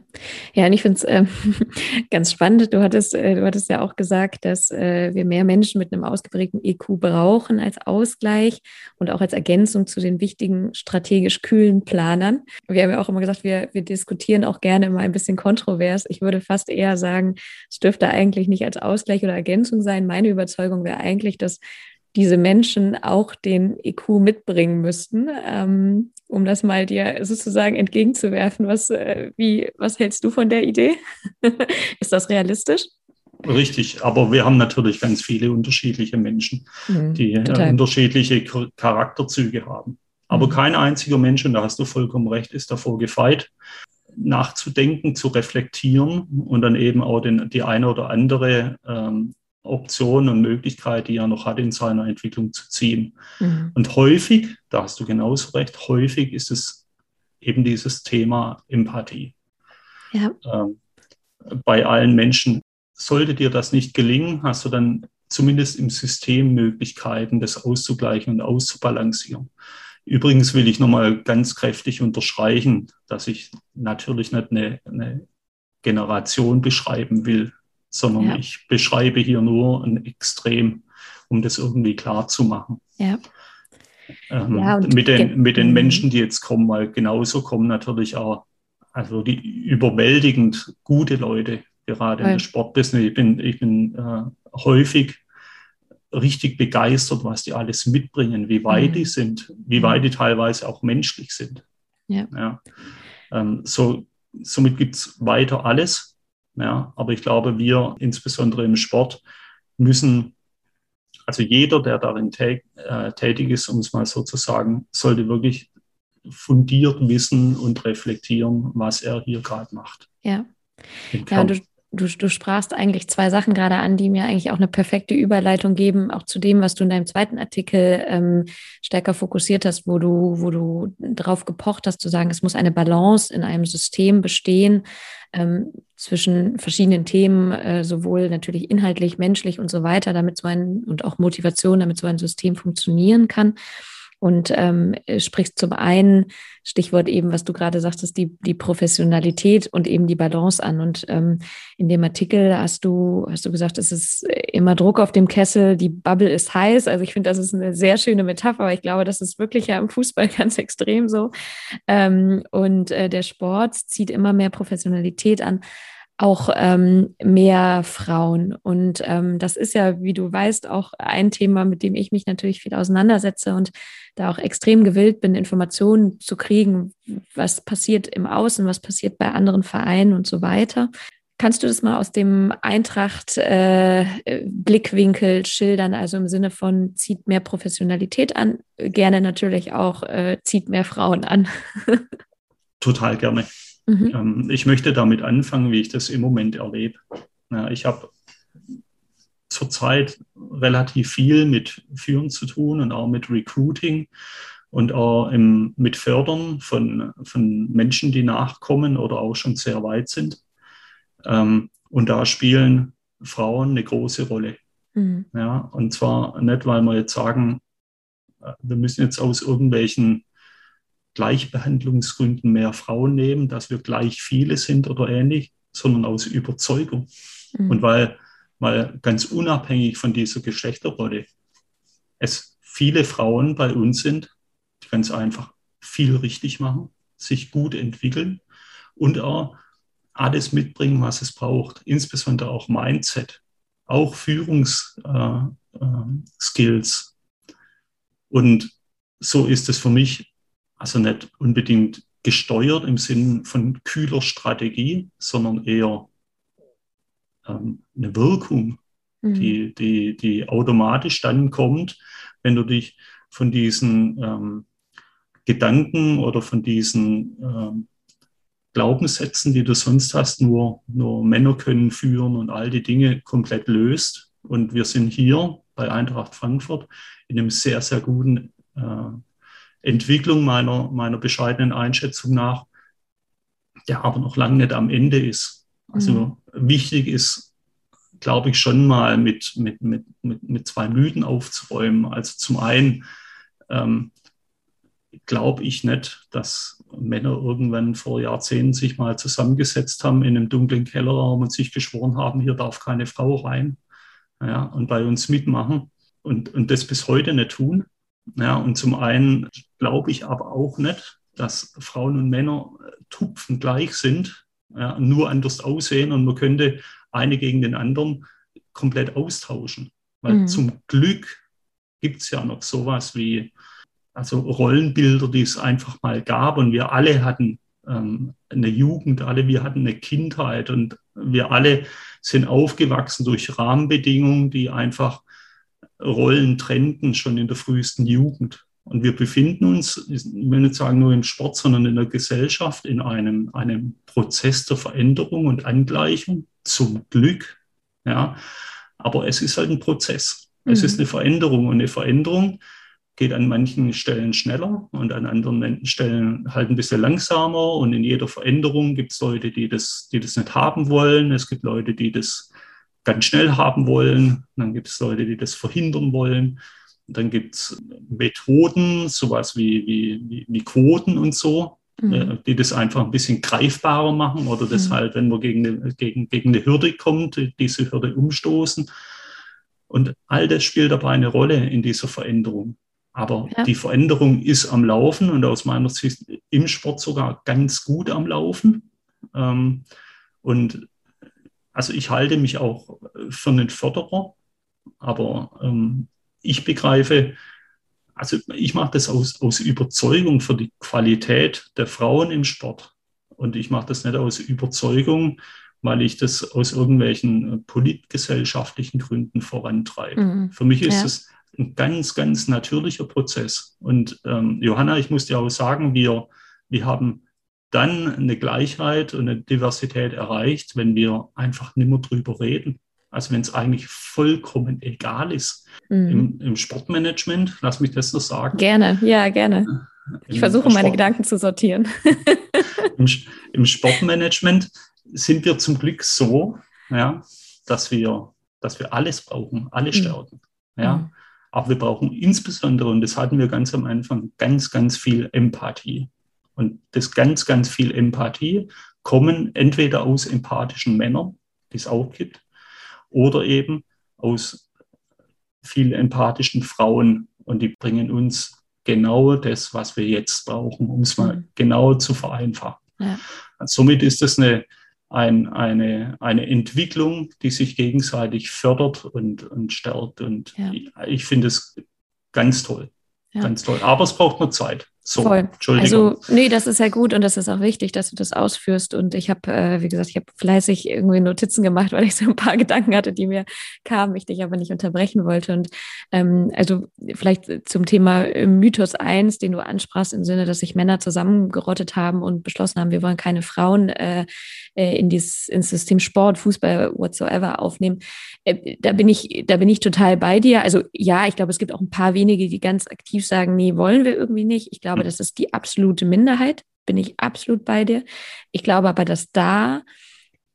ja, und ich finde es äh, ganz spannend. Du hattest, äh, du hattest ja auch gesagt, dass äh, wir mehr Menschen mit einem ausgeprägten EQ brauchen als Ausgleich und auch als Ergänzung zu den wichtigen strategisch kühlen Planern. Wir haben ja auch immer gesagt, wir, wir diskutieren auch gerne immer ein bisschen kontrovers. Ich würde fast eher sagen, es dürfte eigentlich nicht als Ausgleich oder Ergänzung sein. Meine Überzeugung wäre eigentlich, dass diese Menschen auch den EQ mitbringen müssten, ähm, um das mal dir sozusagen entgegenzuwerfen. Was, äh, wie, was hältst du von der Idee? Ist das realistisch? Richtig, aber wir haben natürlich ganz viele unterschiedliche Menschen, mhm, die äh, unterschiedliche Charakterzüge haben. Aber mhm. kein einziger Mensch, und da hast du vollkommen recht, ist davor gefeit, nachzudenken, zu reflektieren und dann eben auch den, die eine oder andere ähm, Option und Möglichkeit, die er noch hat, in seiner Entwicklung zu ziehen. Mhm. Und häufig, da hast du genauso recht, häufig ist es eben dieses Thema Empathie. Ja. Ähm, bei allen Menschen. Sollte dir das nicht gelingen, hast du dann zumindest im System Möglichkeiten, das auszugleichen und auszubalancieren. Übrigens will ich nochmal ganz kräftig unterstreichen, dass ich natürlich nicht eine, eine Generation beschreiben will, sondern ja. ich beschreibe hier nur ein Extrem, um das irgendwie klar zu machen. Ja. Ähm, ja, mit, den, mit den mhm. Menschen, die jetzt kommen, weil genauso kommen natürlich auch also die überwältigend gute Leute, gerade ja. im Sportbusiness. Ich bin, ich bin äh, häufig richtig begeistert, was die alles mitbringen, wie weit mhm. die sind, wie weit die teilweise auch menschlich sind. Ja. ja. Ähm, so, somit gibt es weiter alles. Ja, aber ich glaube, wir insbesondere im Sport müssen, also jeder, der darin äh, tätig ist, um es mal so zu sagen, sollte wirklich fundiert wissen und reflektieren, was er hier gerade macht. Ja. Ja, du, du, du sprachst eigentlich zwei Sachen gerade an, die mir eigentlich auch eine perfekte Überleitung geben, auch zu dem, was du in deinem zweiten Artikel ähm, stärker fokussiert hast, wo du, wo du drauf gepocht hast, zu sagen, es muss eine Balance in einem System bestehen ähm, zwischen verschiedenen Themen, äh, sowohl natürlich inhaltlich, menschlich und so weiter, damit so ein und auch Motivation, damit so ein System funktionieren kann. Und ähm, sprichst zum einen, Stichwort eben, was du gerade sagtest, die, die Professionalität und eben die Balance an. Und ähm, in dem Artikel hast du, hast du gesagt, es ist immer Druck auf dem Kessel, die Bubble ist heiß. Also ich finde, das ist eine sehr schöne Metapher. Ich glaube, das ist wirklich ja im Fußball ganz extrem so. Ähm, und äh, der Sport zieht immer mehr Professionalität an auch ähm, mehr Frauen. Und ähm, das ist ja, wie du weißt, auch ein Thema, mit dem ich mich natürlich viel auseinandersetze und da auch extrem gewillt bin, Informationen zu kriegen, was passiert im Außen, was passiert bei anderen Vereinen und so weiter. Kannst du das mal aus dem Eintracht-Blickwinkel äh, schildern, also im Sinne von zieht mehr Professionalität an, gerne natürlich auch äh, zieht mehr Frauen an? Total gerne. Mhm. Ähm, ich möchte damit anfangen, wie ich das im Moment erlebe. Ja, ich habe zurzeit relativ viel mit Führen zu tun und auch mit Recruiting und auch im, mit Fördern von, von Menschen, die nachkommen oder auch schon sehr weit sind. Ähm, und da spielen Frauen eine große Rolle. Mhm. Ja, und zwar nicht, weil wir jetzt sagen, äh, wir müssen jetzt aus irgendwelchen Gleichbehandlungsgründen mehr Frauen nehmen, dass wir gleich viele sind oder ähnlich, sondern aus Überzeugung. Mhm. Und weil, weil ganz unabhängig von dieser Geschlechterrolle es viele Frauen bei uns sind, die ganz einfach viel richtig machen, sich gut entwickeln und auch alles mitbringen, was es braucht, insbesondere auch Mindset, auch Führungsskills. Äh, äh, und so ist es für mich also nicht unbedingt gesteuert im Sinn von kühler Strategie, sondern eher ähm, eine Wirkung, mhm. die, die, die automatisch dann kommt, wenn du dich von diesen ähm, Gedanken oder von diesen ähm, Glaubenssätzen, die du sonst hast, nur, nur Männer können führen und all die Dinge komplett löst. Und wir sind hier bei Eintracht Frankfurt in einem sehr, sehr guten äh, Entwicklung meiner, meiner bescheidenen Einschätzung nach, der aber noch lange nicht am Ende ist. Also mhm. wichtig ist, glaube ich, schon mal mit, mit, mit, mit, mit zwei Mythen aufzuräumen. Also zum einen ähm, glaube ich nicht, dass Männer irgendwann vor Jahrzehnten sich mal zusammengesetzt haben in einem dunklen Kellerraum und sich geschworen haben, hier darf keine Frau rein ja, und bei uns mitmachen und, und das bis heute nicht tun. Ja, und zum einen glaube ich aber auch nicht, dass Frauen und Männer tupfen gleich sind, ja, nur anders aussehen und man könnte eine gegen den anderen komplett austauschen. Weil mhm. zum Glück gibt es ja noch sowas wie also Rollenbilder, die es einfach mal gab. Und wir alle hatten ähm, eine Jugend, alle wir hatten eine Kindheit und wir alle sind aufgewachsen durch Rahmenbedingungen, die einfach Rollen trennten, schon in der frühesten Jugend. Und wir befinden uns, ich will nicht sagen nur im Sport, sondern in der Gesellschaft in einem, einem Prozess der Veränderung und Angleichung, zum Glück. Ja. Aber es ist halt ein Prozess. Es mhm. ist eine Veränderung und eine Veränderung geht an manchen Stellen schneller und an anderen Stellen halt ein bisschen langsamer. Und in jeder Veränderung gibt es Leute, die das, die das nicht haben wollen. Es gibt Leute, die das ganz schnell haben wollen. dann gibt es Leute, die das verhindern wollen. Dann gibt es Methoden, sowas wie, wie, wie, Quoten und so, mhm. äh, die das einfach ein bisschen greifbarer machen oder das mhm. halt, wenn man gegen eine, gegen, gegen eine Hürde kommt, diese Hürde umstoßen. Und all das spielt dabei eine Rolle in dieser Veränderung. Aber ja. die Veränderung ist am Laufen und aus meiner Sicht im Sport sogar ganz gut am Laufen. Ähm, und also ich halte mich auch für einen Förderer, aber ähm, ich begreife, also ich mache das aus, aus Überzeugung für die Qualität der Frauen im Sport. Und ich mache das nicht aus Überzeugung, weil ich das aus irgendwelchen politgesellschaftlichen Gründen vorantreibe. Mhm. Für mich ist es ein ganz, ganz natürlicher Prozess. Und ähm, Johanna, ich muss dir auch sagen, wir, wir haben dann eine Gleichheit und eine Diversität erreicht, wenn wir einfach nicht mehr drüber reden. Also wenn es eigentlich vollkommen egal ist. Mhm. Im, Im, Sportmanagement, lass mich das noch sagen. Gerne, ja, gerne. Ich Im versuche meine Gedanken zu sortieren. Im, Im, Sportmanagement sind wir zum Glück so, ja, dass wir, dass wir alles brauchen, alle mhm. Stärken. Ja. Mhm. Aber wir brauchen insbesondere, und das hatten wir ganz am Anfang, ganz, ganz viel Empathie. Und das ganz, ganz viel Empathie kommen entweder aus empathischen Männern, die es auch gibt, oder eben aus viel empathischen Frauen. Und die bringen uns genau das, was wir jetzt brauchen, um es mal mhm. genau zu vereinfachen. Ja. Somit ist es eine, ein, eine, eine Entwicklung, die sich gegenseitig fördert und, und stärkt. Und ja. ich, ich finde es ganz toll. Ja. Ganz toll. Aber es braucht nur Zeit. So, Voll. Also, nee, das ist ja gut und das ist auch wichtig, dass du das ausführst. Und ich habe, äh, wie gesagt, ich habe fleißig irgendwie Notizen gemacht, weil ich so ein paar Gedanken hatte, die mir kamen, ich dich aber nicht unterbrechen wollte. Und ähm, also vielleicht zum Thema Mythos 1, den du ansprachst, im Sinne, dass sich Männer zusammengerottet haben und beschlossen haben, wir wollen keine Frauen äh, äh in dieses, ins System Sport, Fußball, whatsoever aufnehmen. Äh, da bin ich, da bin ich total bei dir. Also ja, ich glaube, es gibt auch ein paar wenige, die ganz aktiv sagen, nee, wollen wir irgendwie nicht. Ich glaube, glaube, das ist die absolute Minderheit, bin ich absolut bei dir. Ich glaube aber, dass da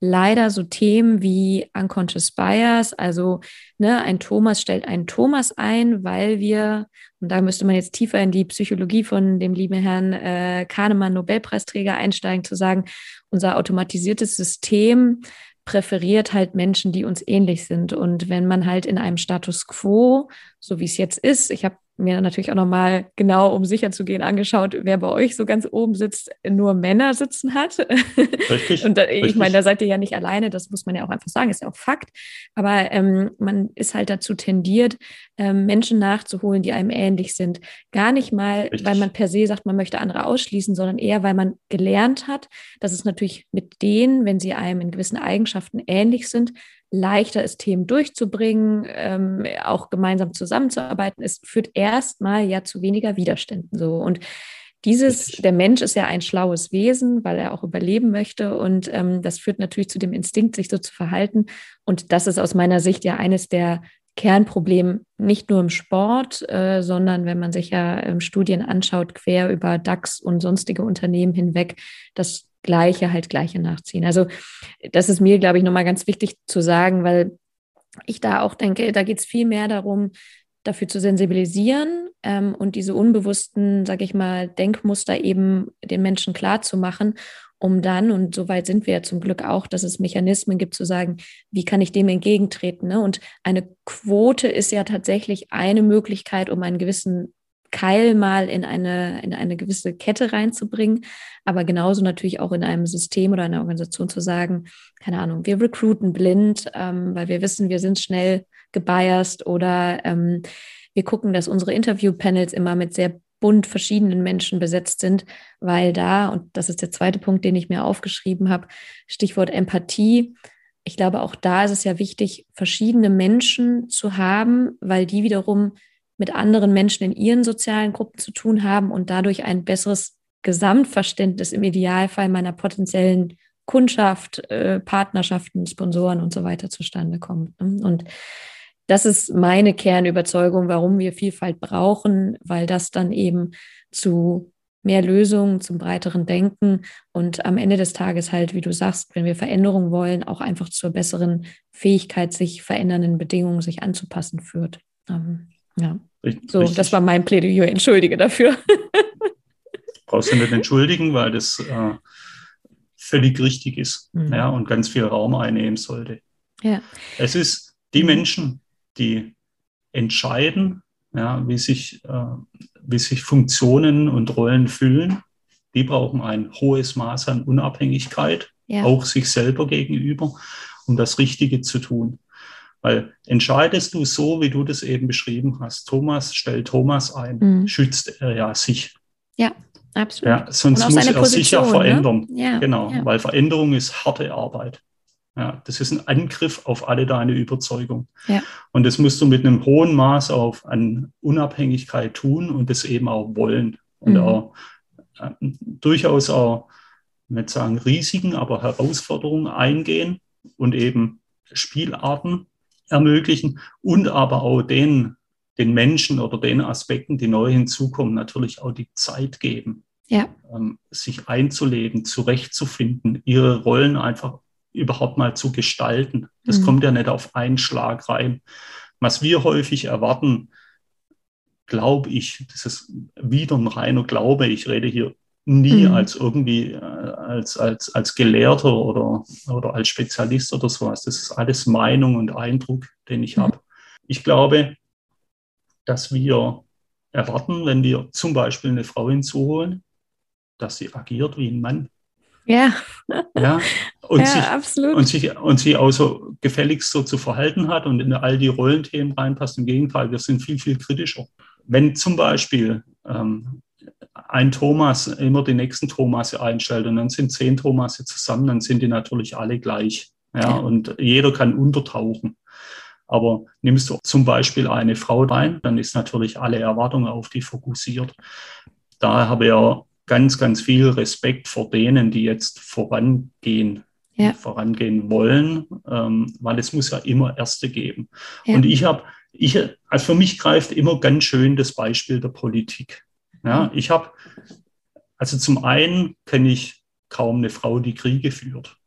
leider so Themen wie Unconscious Bias, also ne, ein Thomas stellt einen Thomas ein, weil wir, und da müsste man jetzt tiefer in die Psychologie von dem lieben Herrn äh, Kahnemann, Nobelpreisträger, einsteigen, zu sagen, unser automatisiertes System präferiert halt Menschen, die uns ähnlich sind. Und wenn man halt in einem Status quo, so wie es jetzt ist, ich habe mir natürlich auch nochmal genau, um sicher zu gehen, angeschaut, wer bei euch so ganz oben sitzt, nur Männer sitzen hat. Richtig. Und da, ich meine, da seid ihr ja nicht alleine, das muss man ja auch einfach sagen, ist ja auch Fakt. Aber ähm, man ist halt dazu tendiert, ähm, Menschen nachzuholen, die einem ähnlich sind. Gar nicht mal, Richtig. weil man per se sagt, man möchte andere ausschließen, sondern eher, weil man gelernt hat, dass es natürlich mit denen, wenn sie einem in gewissen Eigenschaften ähnlich sind, leichter ist, Themen durchzubringen, ähm, auch gemeinsam zusammenzuarbeiten. Es führt erstmal ja zu weniger Widerständen so. Und dieses, der Mensch ist ja ein schlaues Wesen, weil er auch überleben möchte. Und ähm, das führt natürlich zu dem Instinkt, sich so zu verhalten. Und das ist aus meiner Sicht ja eines der Kernprobleme, nicht nur im Sport, äh, sondern wenn man sich ja ähm, Studien anschaut, quer über DAX und sonstige Unternehmen hinweg, dass Gleiche halt Gleiche nachziehen. Also das ist mir, glaube ich, nochmal ganz wichtig zu sagen, weil ich da auch denke, da geht es viel mehr darum, dafür zu sensibilisieren ähm, und diese unbewussten, sage ich mal, Denkmuster eben den Menschen klar zu machen, um dann, und so weit sind wir ja zum Glück auch, dass es Mechanismen gibt zu sagen, wie kann ich dem entgegentreten. Ne? Und eine Quote ist ja tatsächlich eine Möglichkeit, um einen gewissen Keil mal in eine, in eine gewisse Kette reinzubringen, aber genauso natürlich auch in einem System oder einer Organisation zu sagen, keine Ahnung, wir recruiten blind, ähm, weil wir wissen, wir sind schnell gebiased oder ähm, wir gucken, dass unsere Interview-Panels immer mit sehr bunt verschiedenen Menschen besetzt sind, weil da, und das ist der zweite Punkt, den ich mir aufgeschrieben habe, Stichwort Empathie, ich glaube, auch da ist es ja wichtig, verschiedene Menschen zu haben, weil die wiederum mit anderen Menschen in ihren sozialen Gruppen zu tun haben und dadurch ein besseres Gesamtverständnis im Idealfall meiner potenziellen Kundschaft, äh, Partnerschaften, Sponsoren und so weiter zustande kommt. Ne? Und das ist meine Kernüberzeugung, warum wir Vielfalt brauchen, weil das dann eben zu mehr Lösungen, zum breiteren Denken und am Ende des Tages halt, wie du sagst, wenn wir Veränderungen wollen, auch einfach zur besseren Fähigkeit, sich verändernden Bedingungen sich anzupassen führt. Ähm, ja. Richtig, so, das war mein Plädoyer. Entschuldige dafür. Brauchst du nicht entschuldigen, weil das äh, völlig richtig ist mhm. ja, und ganz viel Raum einnehmen sollte. Ja. Es ist die. Menschen, die entscheiden, ja, wie, sich, äh, wie sich Funktionen und Rollen fühlen. Die brauchen ein hohes Maß an Unabhängigkeit, ja. auch sich selber gegenüber, um das Richtige zu tun. Weil entscheidest du so, wie du das eben beschrieben hast, Thomas stellt Thomas ein, mhm. schützt er ja sich. Ja, absolut. Ja, sonst muss er sich ja ne? verändern. Ne? Ja, genau, ja. weil Veränderung ist harte Arbeit. Ja, das ist ein Angriff auf alle deine Überzeugung. Ja. Und das musst du mit einem hohen Maß auf an Unabhängigkeit tun und das eben auch wollen. Und mhm. auch äh, durchaus auch, nicht sagen Risiken, aber Herausforderungen eingehen und eben Spielarten ermöglichen und aber auch den, den Menschen oder den Aspekten, die neu hinzukommen, natürlich auch die Zeit geben, ja. ähm, sich einzuleben, zurechtzufinden, ihre Rollen einfach überhaupt mal zu gestalten. Das mhm. kommt ja nicht auf einen Schlag rein. Was wir häufig erwarten, glaube ich, das ist wieder ein reiner Glaube, ich rede hier nie mhm. als irgendwie äh, als, als, als Gelehrter oder, oder als Spezialist oder sowas. Das ist alles Meinung und Eindruck, den ich mhm. habe. Ich glaube, dass wir erwarten, wenn wir zum Beispiel eine Frau hinzuholen, dass sie agiert wie ein Mann. Ja. Ja, und, ja, sich, absolut. und, sich, und sie auch so gefälligst so zu verhalten hat und in all die Rollenthemen reinpasst. Im Gegenteil, wir sind viel, viel kritischer. Wenn zum Beispiel ähm, ein Thomas immer die nächsten Thomase einstellt und dann sind zehn Thomase zusammen, dann sind die natürlich alle gleich. Ja, ja. und jeder kann untertauchen. Aber nimmst du zum Beispiel eine Frau rein, dann ist natürlich alle Erwartungen auf die fokussiert. Da habe ich ja ganz, ganz viel Respekt vor denen, die jetzt vorangehen, ja. vorangehen wollen, ähm, weil es muss ja immer Erste geben. Ja. Und ich habe, ich, also für mich greift immer ganz schön das Beispiel der Politik. Ja, ich habe, also zum einen kenne ich kaum eine Frau, die Kriege führt.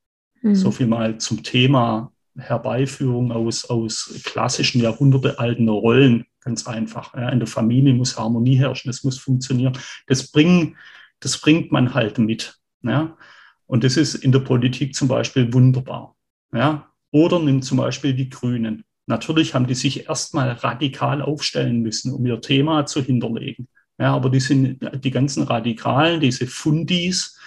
Mhm. So viel mal zum Thema Herbeiführung aus, aus klassischen jahrhundertealten Rollen, ganz einfach. Ja, in der Familie muss Harmonie herrschen, es muss funktionieren. Das, bringen, das bringt man halt mit. Ja. Und das ist in der Politik zum Beispiel wunderbar. Ja. Oder nimm zum Beispiel die Grünen. Natürlich haben die sich erstmal radikal aufstellen müssen, um ihr Thema zu hinterlegen. Ja, aber die sind die ganzen Radikalen, diese Fundis,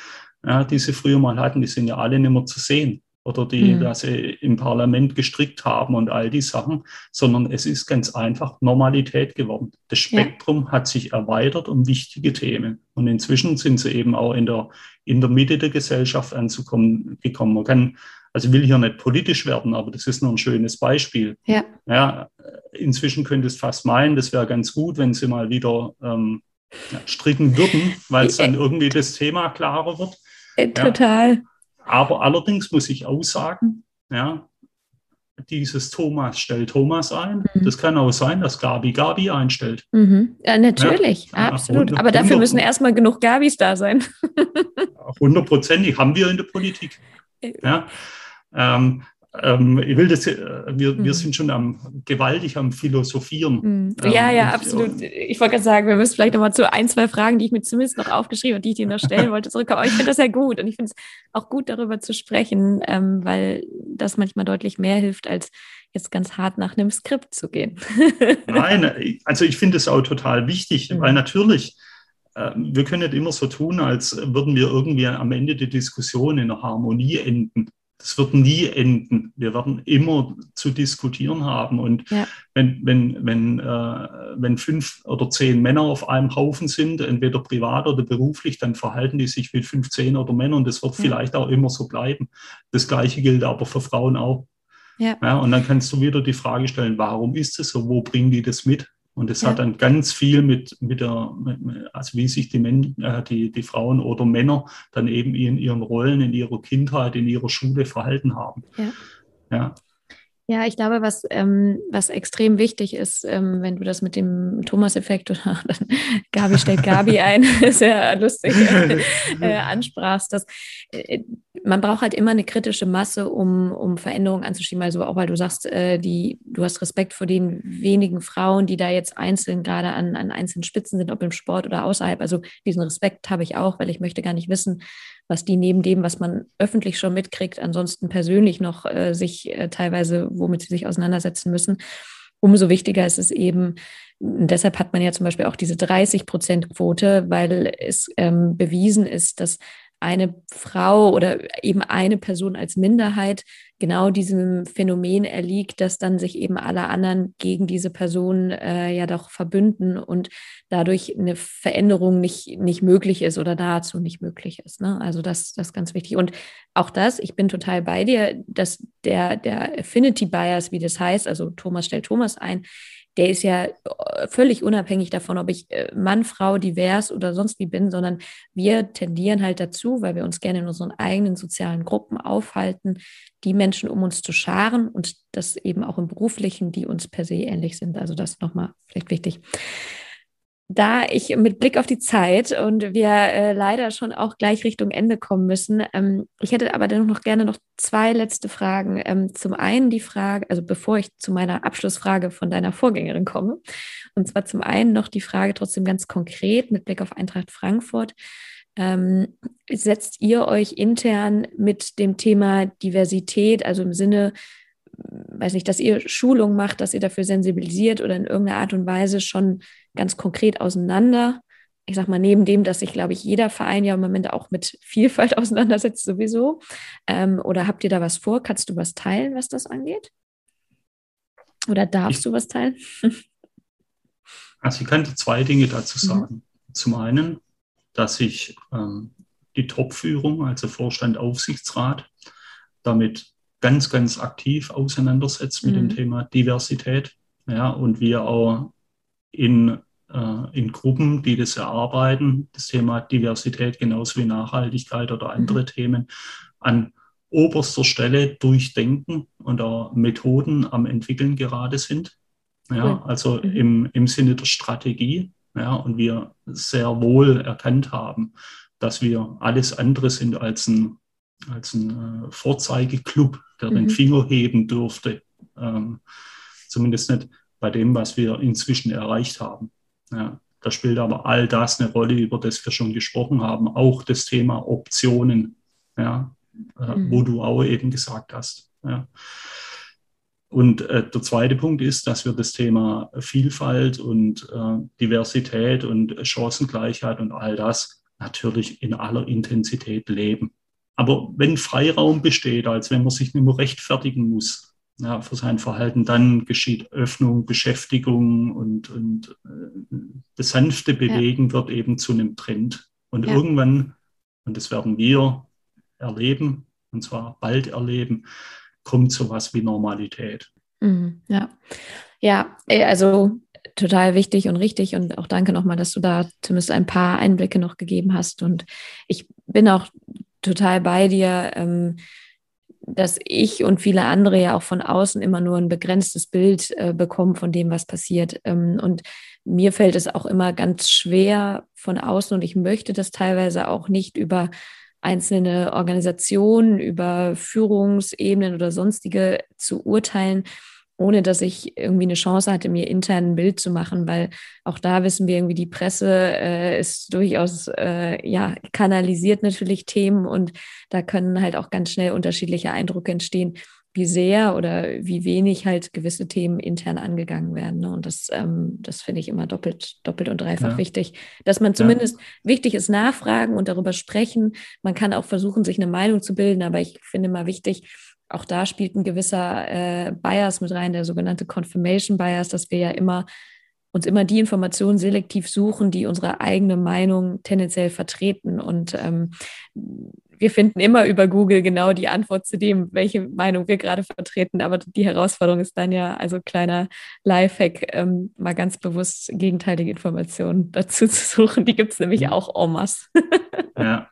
ja, die sie früher mal hatten, die sind ja alle nicht mehr zu sehen oder die, mhm. dass sie im Parlament gestrickt haben und all die Sachen, sondern es ist ganz einfach Normalität geworden. Das Spektrum ja. hat sich erweitert um wichtige Themen. Und inzwischen sind sie eben auch in der, in der Mitte der Gesellschaft anzukommen gekommen. Man kann, also will hier nicht politisch werden, aber das ist nur ein schönes Beispiel. Ja. ja inzwischen könnte es fast meinen, das wäre ganz gut, wenn sie mal wieder ähm, stricken würden, weil es dann irgendwie das Thema klarer wird. Total. Ja. Aber allerdings muss ich auch sagen, ja, dieses Thomas stellt Thomas ein. Mhm. Das kann auch sein, dass Gabi Gabi einstellt. Mhm. Ja, natürlich, ja, absolut. 100, Aber dafür müssen erstmal genug Gabis da sein. Hundertprozentig haben wir in der Politik. Äh. Ja. Ähm, ähm, ich will das, äh, wir, mhm. wir sind schon am, gewaltig am Philosophieren. Mhm. Ja, ähm, ja, absolut. Ich wollte gerade sagen, wir müssen vielleicht nochmal zu ein, zwei Fragen, die ich mir zumindest noch aufgeschrieben habe, die ich dir noch stellen wollte, zurückkommen. Aber ich finde das ja gut und ich finde es auch gut, darüber zu sprechen, ähm, weil das manchmal deutlich mehr hilft, als jetzt ganz hart nach einem Skript zu gehen. Nein, also ich finde es auch total wichtig, mhm. weil natürlich, äh, wir können nicht immer so tun, als würden wir irgendwie am Ende der Diskussion in einer Harmonie enden das wird nie enden. Wir werden immer zu diskutieren haben. Und ja. wenn, wenn, wenn, äh, wenn fünf oder zehn Männer auf einem Haufen sind, entweder privat oder beruflich, dann verhalten die sich wie 15 oder Männer und das wird ja. vielleicht auch immer so bleiben. Das Gleiche gilt aber für Frauen auch. Ja. ja. und dann kannst du wieder die Frage stellen, warum ist es so? Wo bringen die das mit? Und es ja. hat dann ganz viel mit, mit der, also wie sich die, Men, äh, die, die Frauen oder Männer dann eben in ihren Rollen, in ihrer Kindheit, in ihrer Schule verhalten haben. Ja. ja. Ja, ich glaube, was, ähm, was extrem wichtig ist, ähm, wenn du das mit dem Thomas-Effekt oder dann Gabi stellt Gabi ein, sehr lustig äh, ansprachst, dass äh, man braucht halt immer eine kritische Masse, um, um Veränderungen anzuschieben. Also auch weil du sagst, äh, die, du hast Respekt vor den wenigen Frauen, die da jetzt einzeln gerade an, an einzelnen Spitzen sind, ob im Sport oder außerhalb. Also diesen Respekt habe ich auch, weil ich möchte gar nicht wissen, was die neben dem, was man öffentlich schon mitkriegt, ansonsten persönlich noch äh, sich äh, teilweise, womit sie sich auseinandersetzen müssen. Umso wichtiger ist es eben, deshalb hat man ja zum Beispiel auch diese 30-Prozent-Quote, weil es ähm, bewiesen ist, dass eine Frau oder eben eine Person als Minderheit genau diesem Phänomen erliegt, dass dann sich eben alle anderen gegen diese Person äh, ja doch verbünden und dadurch eine Veränderung nicht, nicht möglich ist oder dazu nicht möglich ist. Ne? Also das, das ist ganz wichtig. Und auch das, ich bin total bei dir, dass der, der Affinity Bias, wie das heißt, also Thomas stellt Thomas ein, der ist ja äh, völlig unabhängig davon, ob ich äh, Mann, Frau, divers oder sonst wie bin, sondern wir tendieren halt dazu, weil wir uns gerne in unseren eigenen sozialen Gruppen aufhalten, die Menschen um uns zu scharen und das eben auch im beruflichen, die uns per se ähnlich sind. Also das nochmal vielleicht wichtig da ich mit Blick auf die Zeit und wir äh, leider schon auch gleich Richtung Ende kommen müssen, ähm, ich hätte aber dennoch noch gerne noch zwei letzte Fragen. Ähm, zum einen die Frage, also bevor ich zu meiner Abschlussfrage von deiner Vorgängerin komme, und zwar zum einen noch die Frage trotzdem ganz konkret mit Blick auf Eintracht Frankfurt. Ähm, setzt ihr euch intern mit dem Thema Diversität, also im Sinne weiß nicht, dass ihr Schulung macht, dass ihr dafür sensibilisiert oder in irgendeiner Art und Weise schon ganz konkret auseinander. Ich sag mal, neben dem, dass sich, glaube ich, jeder Verein ja im Moment auch mit Vielfalt auseinandersetzt, sowieso. Ähm, oder habt ihr da was vor? Kannst du was teilen, was das angeht? Oder darfst ich, du was teilen? Also ich kann zwei Dinge dazu mhm. sagen. Mhm. Zum einen, dass sich ähm, die Topführung, also Vorstand, Aufsichtsrat, damit ganz, ganz aktiv auseinandersetzt mit mhm. dem Thema Diversität. Ja, und wir auch in, äh, in Gruppen, die das erarbeiten, das Thema Diversität genauso wie Nachhaltigkeit oder andere mhm. Themen an oberster Stelle durchdenken und auch Methoden am entwickeln gerade sind. Ja, also mhm. im, im Sinne der Strategie. Ja, und wir sehr wohl erkannt haben, dass wir alles andere sind als ein, als ein äh, Vorzeigeklub, der mhm. den Finger heben dürfte. Ähm, zumindest nicht bei dem, was wir inzwischen erreicht haben. Ja, da spielt aber all das eine Rolle, über das wir schon gesprochen haben. Auch das Thema Optionen, ja, äh, mhm. wo du auch eben gesagt hast. Ja. Und äh, der zweite Punkt ist, dass wir das Thema Vielfalt und äh, Diversität und Chancengleichheit und all das natürlich in aller Intensität leben. Aber wenn Freiraum besteht, als wenn man sich nicht mehr rechtfertigen muss ja, für sein Verhalten, dann geschieht Öffnung, Beschäftigung und, und äh, das sanfte Bewegen ja. wird eben zu einem Trend. Und ja. irgendwann, und das werden wir erleben, und zwar bald erleben, kommt sowas wie Normalität. Mhm, ja, ja, also total wichtig und richtig und auch danke nochmal, dass du da zumindest ein paar Einblicke noch gegeben hast. Und ich bin auch total bei dir, ähm, dass ich und viele andere ja auch von außen immer nur ein begrenztes Bild äh, bekommen von dem, was passiert. Ähm, und mir fällt es auch immer ganz schwer von außen und ich möchte das teilweise auch nicht über einzelne Organisationen, über Führungsebenen oder sonstige zu urteilen, ohne dass ich irgendwie eine Chance hatte, mir intern ein Bild zu machen, weil auch da wissen wir irgendwie, die Presse äh, ist durchaus, äh, ja, kanalisiert natürlich Themen und da können halt auch ganz schnell unterschiedliche Eindrücke entstehen, wie sehr oder wie wenig halt gewisse Themen intern angegangen werden. Ne? Und das, ähm, das finde ich immer doppelt, doppelt und dreifach ja. wichtig, dass man zumindest ja. wichtig ist, nachfragen und darüber sprechen. Man kann auch versuchen, sich eine Meinung zu bilden, aber ich finde mal wichtig, auch da spielt ein gewisser äh, Bias mit rein, der sogenannte Confirmation Bias, dass wir ja immer uns immer die Informationen selektiv suchen, die unsere eigene Meinung tendenziell vertreten. Und ähm, wir finden immer über Google genau die Antwort zu dem, welche Meinung wir gerade vertreten. Aber die Herausforderung ist dann ja, also kleiner Lifehack, ähm, mal ganz bewusst gegenteilige Informationen dazu zu suchen. Die gibt es nämlich auch en masse. ja,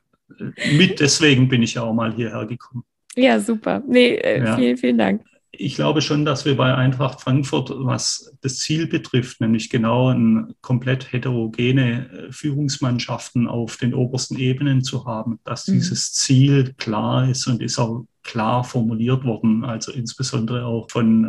mit deswegen bin ich ja auch mal hierher gekommen. Ja, super. Nee, äh, ja. vielen, vielen Dank. Ich glaube schon, dass wir bei Eintracht Frankfurt, was das Ziel betrifft, nämlich genau ein komplett heterogene äh, Führungsmannschaften auf den obersten Ebenen zu haben, dass mhm. dieses Ziel klar ist und ist auch klar formuliert worden, also insbesondere auch von,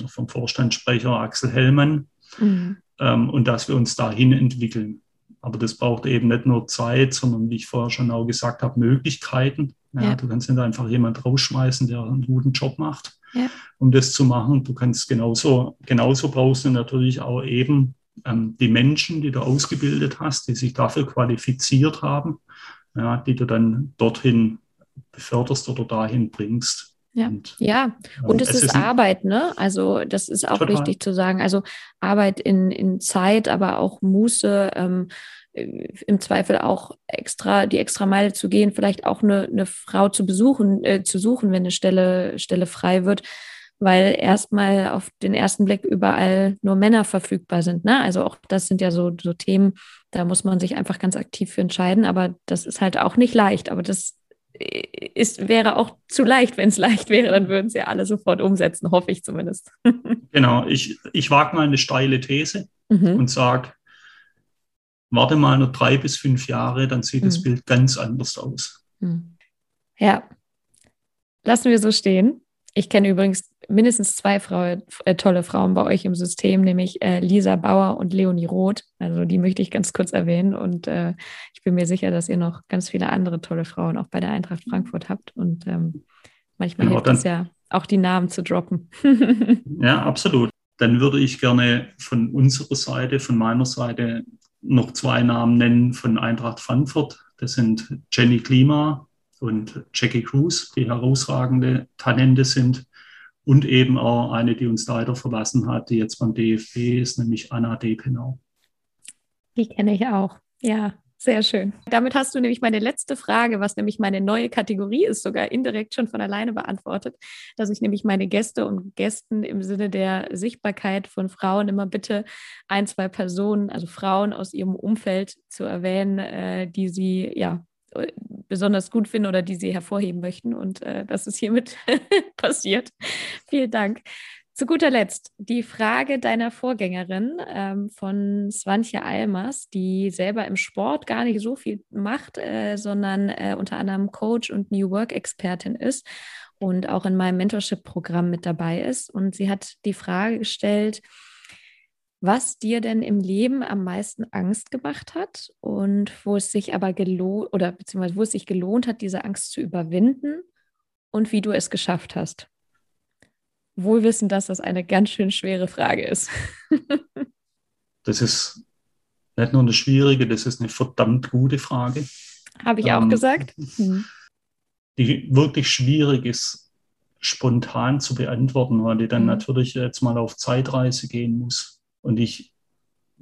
äh, vom Vorstandssprecher Axel Hellmann, mhm. ähm, und dass wir uns dahin entwickeln. Aber das braucht eben nicht nur Zeit, sondern wie ich vorher schon auch gesagt habe, Möglichkeiten. Ja, ja. Du kannst nicht einfach jemand rausschmeißen, der einen guten Job macht, ja. um das zu machen. Du kannst genauso, genauso brauchst du natürlich auch eben ähm, die Menschen, die du ausgebildet hast, die sich dafür qualifiziert haben, ja, die du dann dorthin beförderst oder dahin bringst. Ja, und, ja. und es, es ist, Arbeit, ne? Also das ist auch total. wichtig zu sagen. Also Arbeit in, in Zeit, aber auch Muße, ähm, im Zweifel auch extra die extra Meile zu gehen, vielleicht auch eine, eine Frau zu besuchen, äh, zu suchen, wenn eine Stelle, Stelle frei wird, weil erstmal auf den ersten Blick überall nur Männer verfügbar sind. Ne? Also auch das sind ja so, so Themen, da muss man sich einfach ganz aktiv für entscheiden, aber das ist halt auch nicht leicht. Aber das ist, wäre auch zu leicht. Wenn es leicht wäre, dann würden sie ja alle sofort umsetzen, hoffe ich zumindest. genau, ich, ich wage mal eine steile These mhm. und sage, warte mal nur drei bis fünf Jahre, dann sieht mhm. das Bild ganz anders aus. Mhm. Ja, lassen wir so stehen. Ich kenne übrigens mindestens zwei Frau, äh, tolle Frauen bei euch im System, nämlich äh, Lisa Bauer und Leonie Roth. Also die möchte ich ganz kurz erwähnen. Und äh, ich bin mir sicher, dass ihr noch ganz viele andere tolle Frauen auch bei der Eintracht Frankfurt habt. Und ähm, manchmal genau, hilft es ja auch die Namen zu droppen. ja, absolut. Dann würde ich gerne von unserer Seite, von meiner Seite noch zwei Namen nennen von Eintracht Frankfurt. Das sind Jenny Klima und Jackie Cruz, die herausragende Talente sind. Und eben auch eine, die uns leider verlassen hat, die jetzt beim DFB ist, nämlich Anna Depenau. Die kenne ich auch. Ja, Sehr schön. Damit hast du nämlich meine letzte Frage, was nämlich meine neue Kategorie ist, sogar indirekt schon von alleine beantwortet, dass ich nämlich meine Gäste und Gästen im Sinne der Sichtbarkeit von Frauen immer bitte ein, zwei Personen, also Frauen aus ihrem Umfeld zu erwähnen, äh, die sie ja besonders gut finden oder die sie hervorheben möchten. Und äh, das ist hiermit passiert. Vielen Dank. Zu guter Letzt die Frage deiner Vorgängerin ähm, von Swantje Almers, die selber im Sport gar nicht so viel macht, äh, sondern äh, unter anderem Coach und New Work-Expertin ist und auch in meinem Mentorship-Programm mit dabei ist. Und sie hat die Frage gestellt, was dir denn im Leben am meisten Angst gemacht hat und wo es sich aber gelohnt oder beziehungsweise wo es sich gelohnt hat, diese Angst zu überwinden und wie du es geschafft hast wohl wissen, dass das eine ganz schön schwere Frage ist. das ist nicht nur eine schwierige, das ist eine verdammt gute Frage. Habe ich ähm, auch gesagt. Hm. Die wirklich schwierig ist, spontan zu beantworten, weil die dann hm. natürlich jetzt mal auf Zeitreise gehen muss. Und ich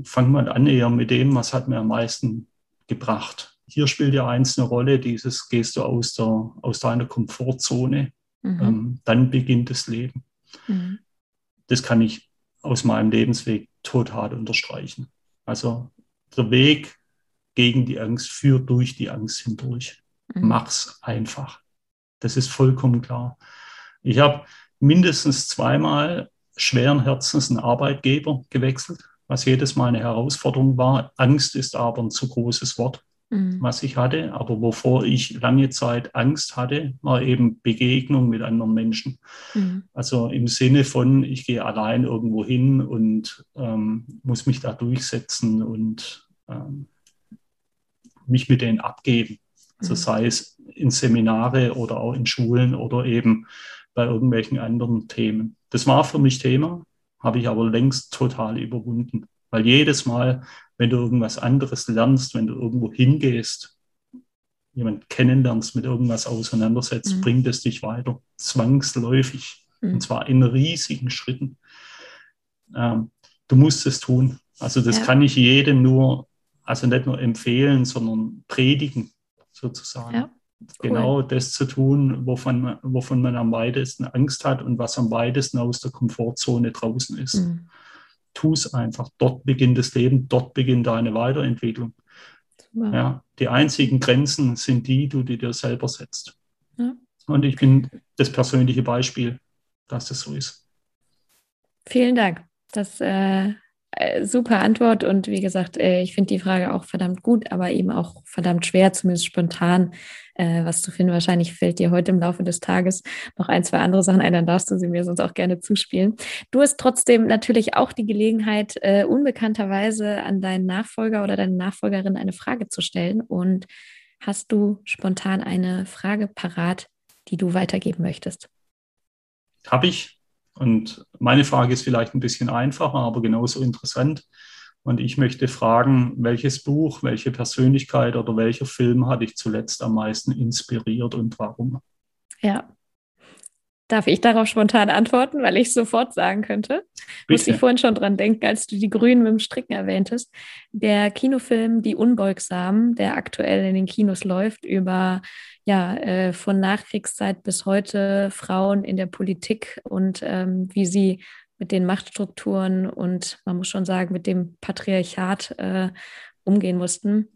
fange mal an eher mit dem, was hat mir am meisten gebracht. Hier spielt ja eins eine Rolle, dieses gehst du aus, der, aus deiner Komfortzone, mhm. ähm, dann beginnt das Leben. Mhm. Das kann ich aus meinem Lebensweg total unterstreichen. Also der Weg gegen die Angst führt durch die Angst hindurch. Mhm. Mach's einfach. Das ist vollkommen klar. Ich habe mindestens zweimal schweren Herzens einen Arbeitgeber gewechselt, was jedes Mal eine Herausforderung war. Angst ist aber ein zu großes Wort mhm. was ich hatte. Aber wovor ich lange Zeit Angst hatte, war eben Begegnung mit anderen Menschen. Mhm. Also im Sinne von, ich gehe allein irgendwo hin und ähm, muss mich da durchsetzen und ähm, mich mit denen abgeben. Also mhm. sei es in Seminare oder auch in Schulen oder eben bei irgendwelchen anderen Themen. Das war für mich Thema, habe ich aber längst total überwunden. Weil jedes Mal, wenn du irgendwas anderes lernst, wenn du irgendwo hingehst, jemand kennenlernst, mit irgendwas auseinandersetzt, mhm. bringt es dich weiter, zwangsläufig. Mhm. Und zwar in riesigen Schritten. Ähm, du musst es tun. Also das ja. kann ich jedem nur, also nicht nur empfehlen, sondern predigen, sozusagen. Ja. Cool. Genau das zu tun, wovon man, wovon man am weitesten Angst hat und was am weitesten aus der Komfortzone draußen ist. Mhm tu es einfach. Dort beginnt das Leben, dort beginnt deine Weiterentwicklung. Wow. Ja, die einzigen Grenzen sind die, die du dir selber setzt. Ja. Und ich bin das persönliche Beispiel, dass das so ist. Vielen Dank. Das äh, äh, super Antwort und wie gesagt, äh, ich finde die Frage auch verdammt gut, aber eben auch verdammt schwer, zumindest spontan äh, was zu finden. Wahrscheinlich fällt dir heute im Laufe des Tages noch ein, zwei andere Sachen ein, dann darfst du sie mir sonst auch gerne zuspielen. Du hast trotzdem natürlich auch die Gelegenheit, unbekannterweise an deinen Nachfolger oder deine Nachfolgerin eine Frage zu stellen. Und hast du spontan eine Frage parat, die du weitergeben möchtest? Habe ich. Und meine Frage ist vielleicht ein bisschen einfacher, aber genauso interessant. Und ich möchte fragen, welches Buch, welche Persönlichkeit oder welcher Film hat dich zuletzt am meisten inspiriert und warum? Ja, Darf ich darauf spontan antworten, weil ich sofort sagen könnte? Bitte. Musste ich vorhin schon dran denken, als du die Grünen mit dem Stricken erwähntest. Der Kinofilm Die Unbeugsamen, der aktuell in den Kinos läuft, über ja, äh, von Nachkriegszeit bis heute Frauen in der Politik und ähm, wie sie mit den Machtstrukturen und man muss schon sagen, mit dem Patriarchat äh, umgehen mussten.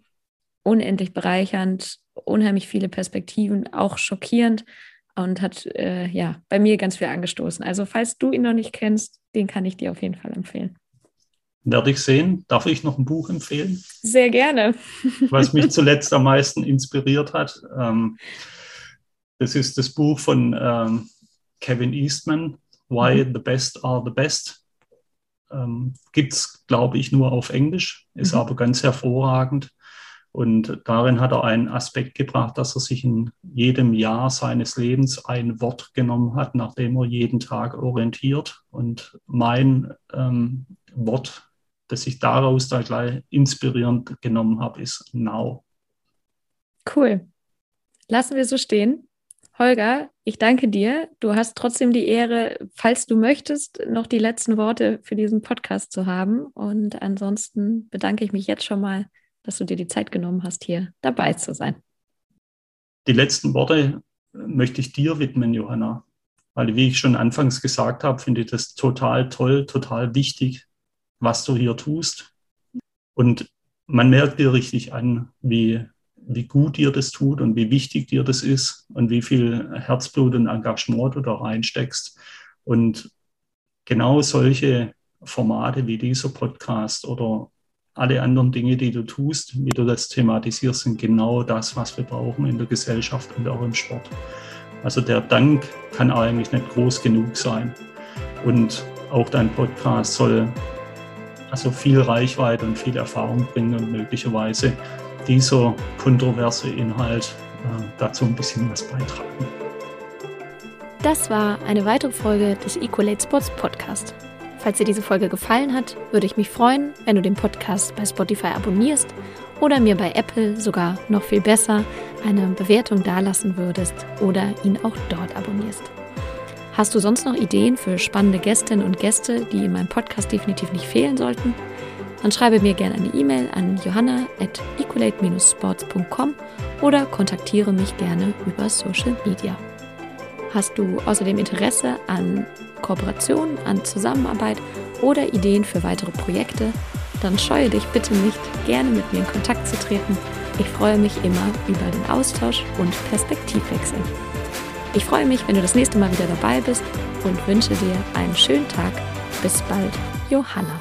Unendlich bereichernd, unheimlich viele Perspektiven, auch schockierend und hat äh, ja bei mir ganz viel angestoßen. Also falls du ihn noch nicht kennst, den kann ich dir auf jeden Fall empfehlen. Werde ich sehen. Darf ich noch ein Buch empfehlen? Sehr gerne. Was mich zuletzt am meisten inspiriert hat. Ähm, das ist das Buch von ähm, Kevin Eastman, Why mhm. the Best Are the Best. Ähm, Gibt es, glaube ich, nur auf Englisch, ist mhm. aber ganz hervorragend. Und darin hat er einen Aspekt gebracht, dass er sich in jedem Jahr seines Lebens ein Wort genommen hat, nach dem er jeden Tag orientiert. Und mein ähm, Wort, das ich daraus da gleich inspirierend genommen habe, ist Now. Cool. Lassen wir so stehen. Holger, ich danke dir. Du hast trotzdem die Ehre, falls du möchtest, noch die letzten Worte für diesen Podcast zu haben. Und ansonsten bedanke ich mich jetzt schon mal dass du dir die Zeit genommen hast, hier dabei zu sein. Die letzten Worte möchte ich dir widmen, Johanna. Weil, wie ich schon anfangs gesagt habe, finde ich das total toll, total wichtig, was du hier tust. Und man merkt dir richtig an, wie, wie gut dir das tut und wie wichtig dir das ist und wie viel Herzblut und Engagement du da reinsteckst. Und genau solche Formate wie dieser Podcast oder alle anderen Dinge, die du tust, wie du das thematisierst, sind genau das, was wir brauchen in der Gesellschaft und auch im Sport. Also der Dank kann eigentlich nicht groß genug sein. Und auch dein Podcast soll also viel Reichweite und viel Erfahrung bringen und möglicherweise dieser kontroverse Inhalt äh, dazu ein bisschen was beitragen. Das war eine weitere Folge des Equalate Sports Podcast. Falls dir diese Folge gefallen hat, würde ich mich freuen, wenn du den Podcast bei Spotify abonnierst oder mir bei Apple sogar noch viel besser eine Bewertung dalassen würdest oder ihn auch dort abonnierst. Hast du sonst noch Ideen für spannende Gästinnen und Gäste, die in meinem Podcast definitiv nicht fehlen sollten? Dann schreibe mir gerne eine E-Mail an johanna.equalate-sports.com oder kontaktiere mich gerne über Social Media. Hast du außerdem Interesse an Kooperation, an Zusammenarbeit oder Ideen für weitere Projekte, dann scheue dich bitte nicht, gerne mit mir in Kontakt zu treten. Ich freue mich immer über den Austausch und Perspektivwechsel. Ich freue mich, wenn du das nächste Mal wieder dabei bist und wünsche dir einen schönen Tag. Bis bald, Johanna.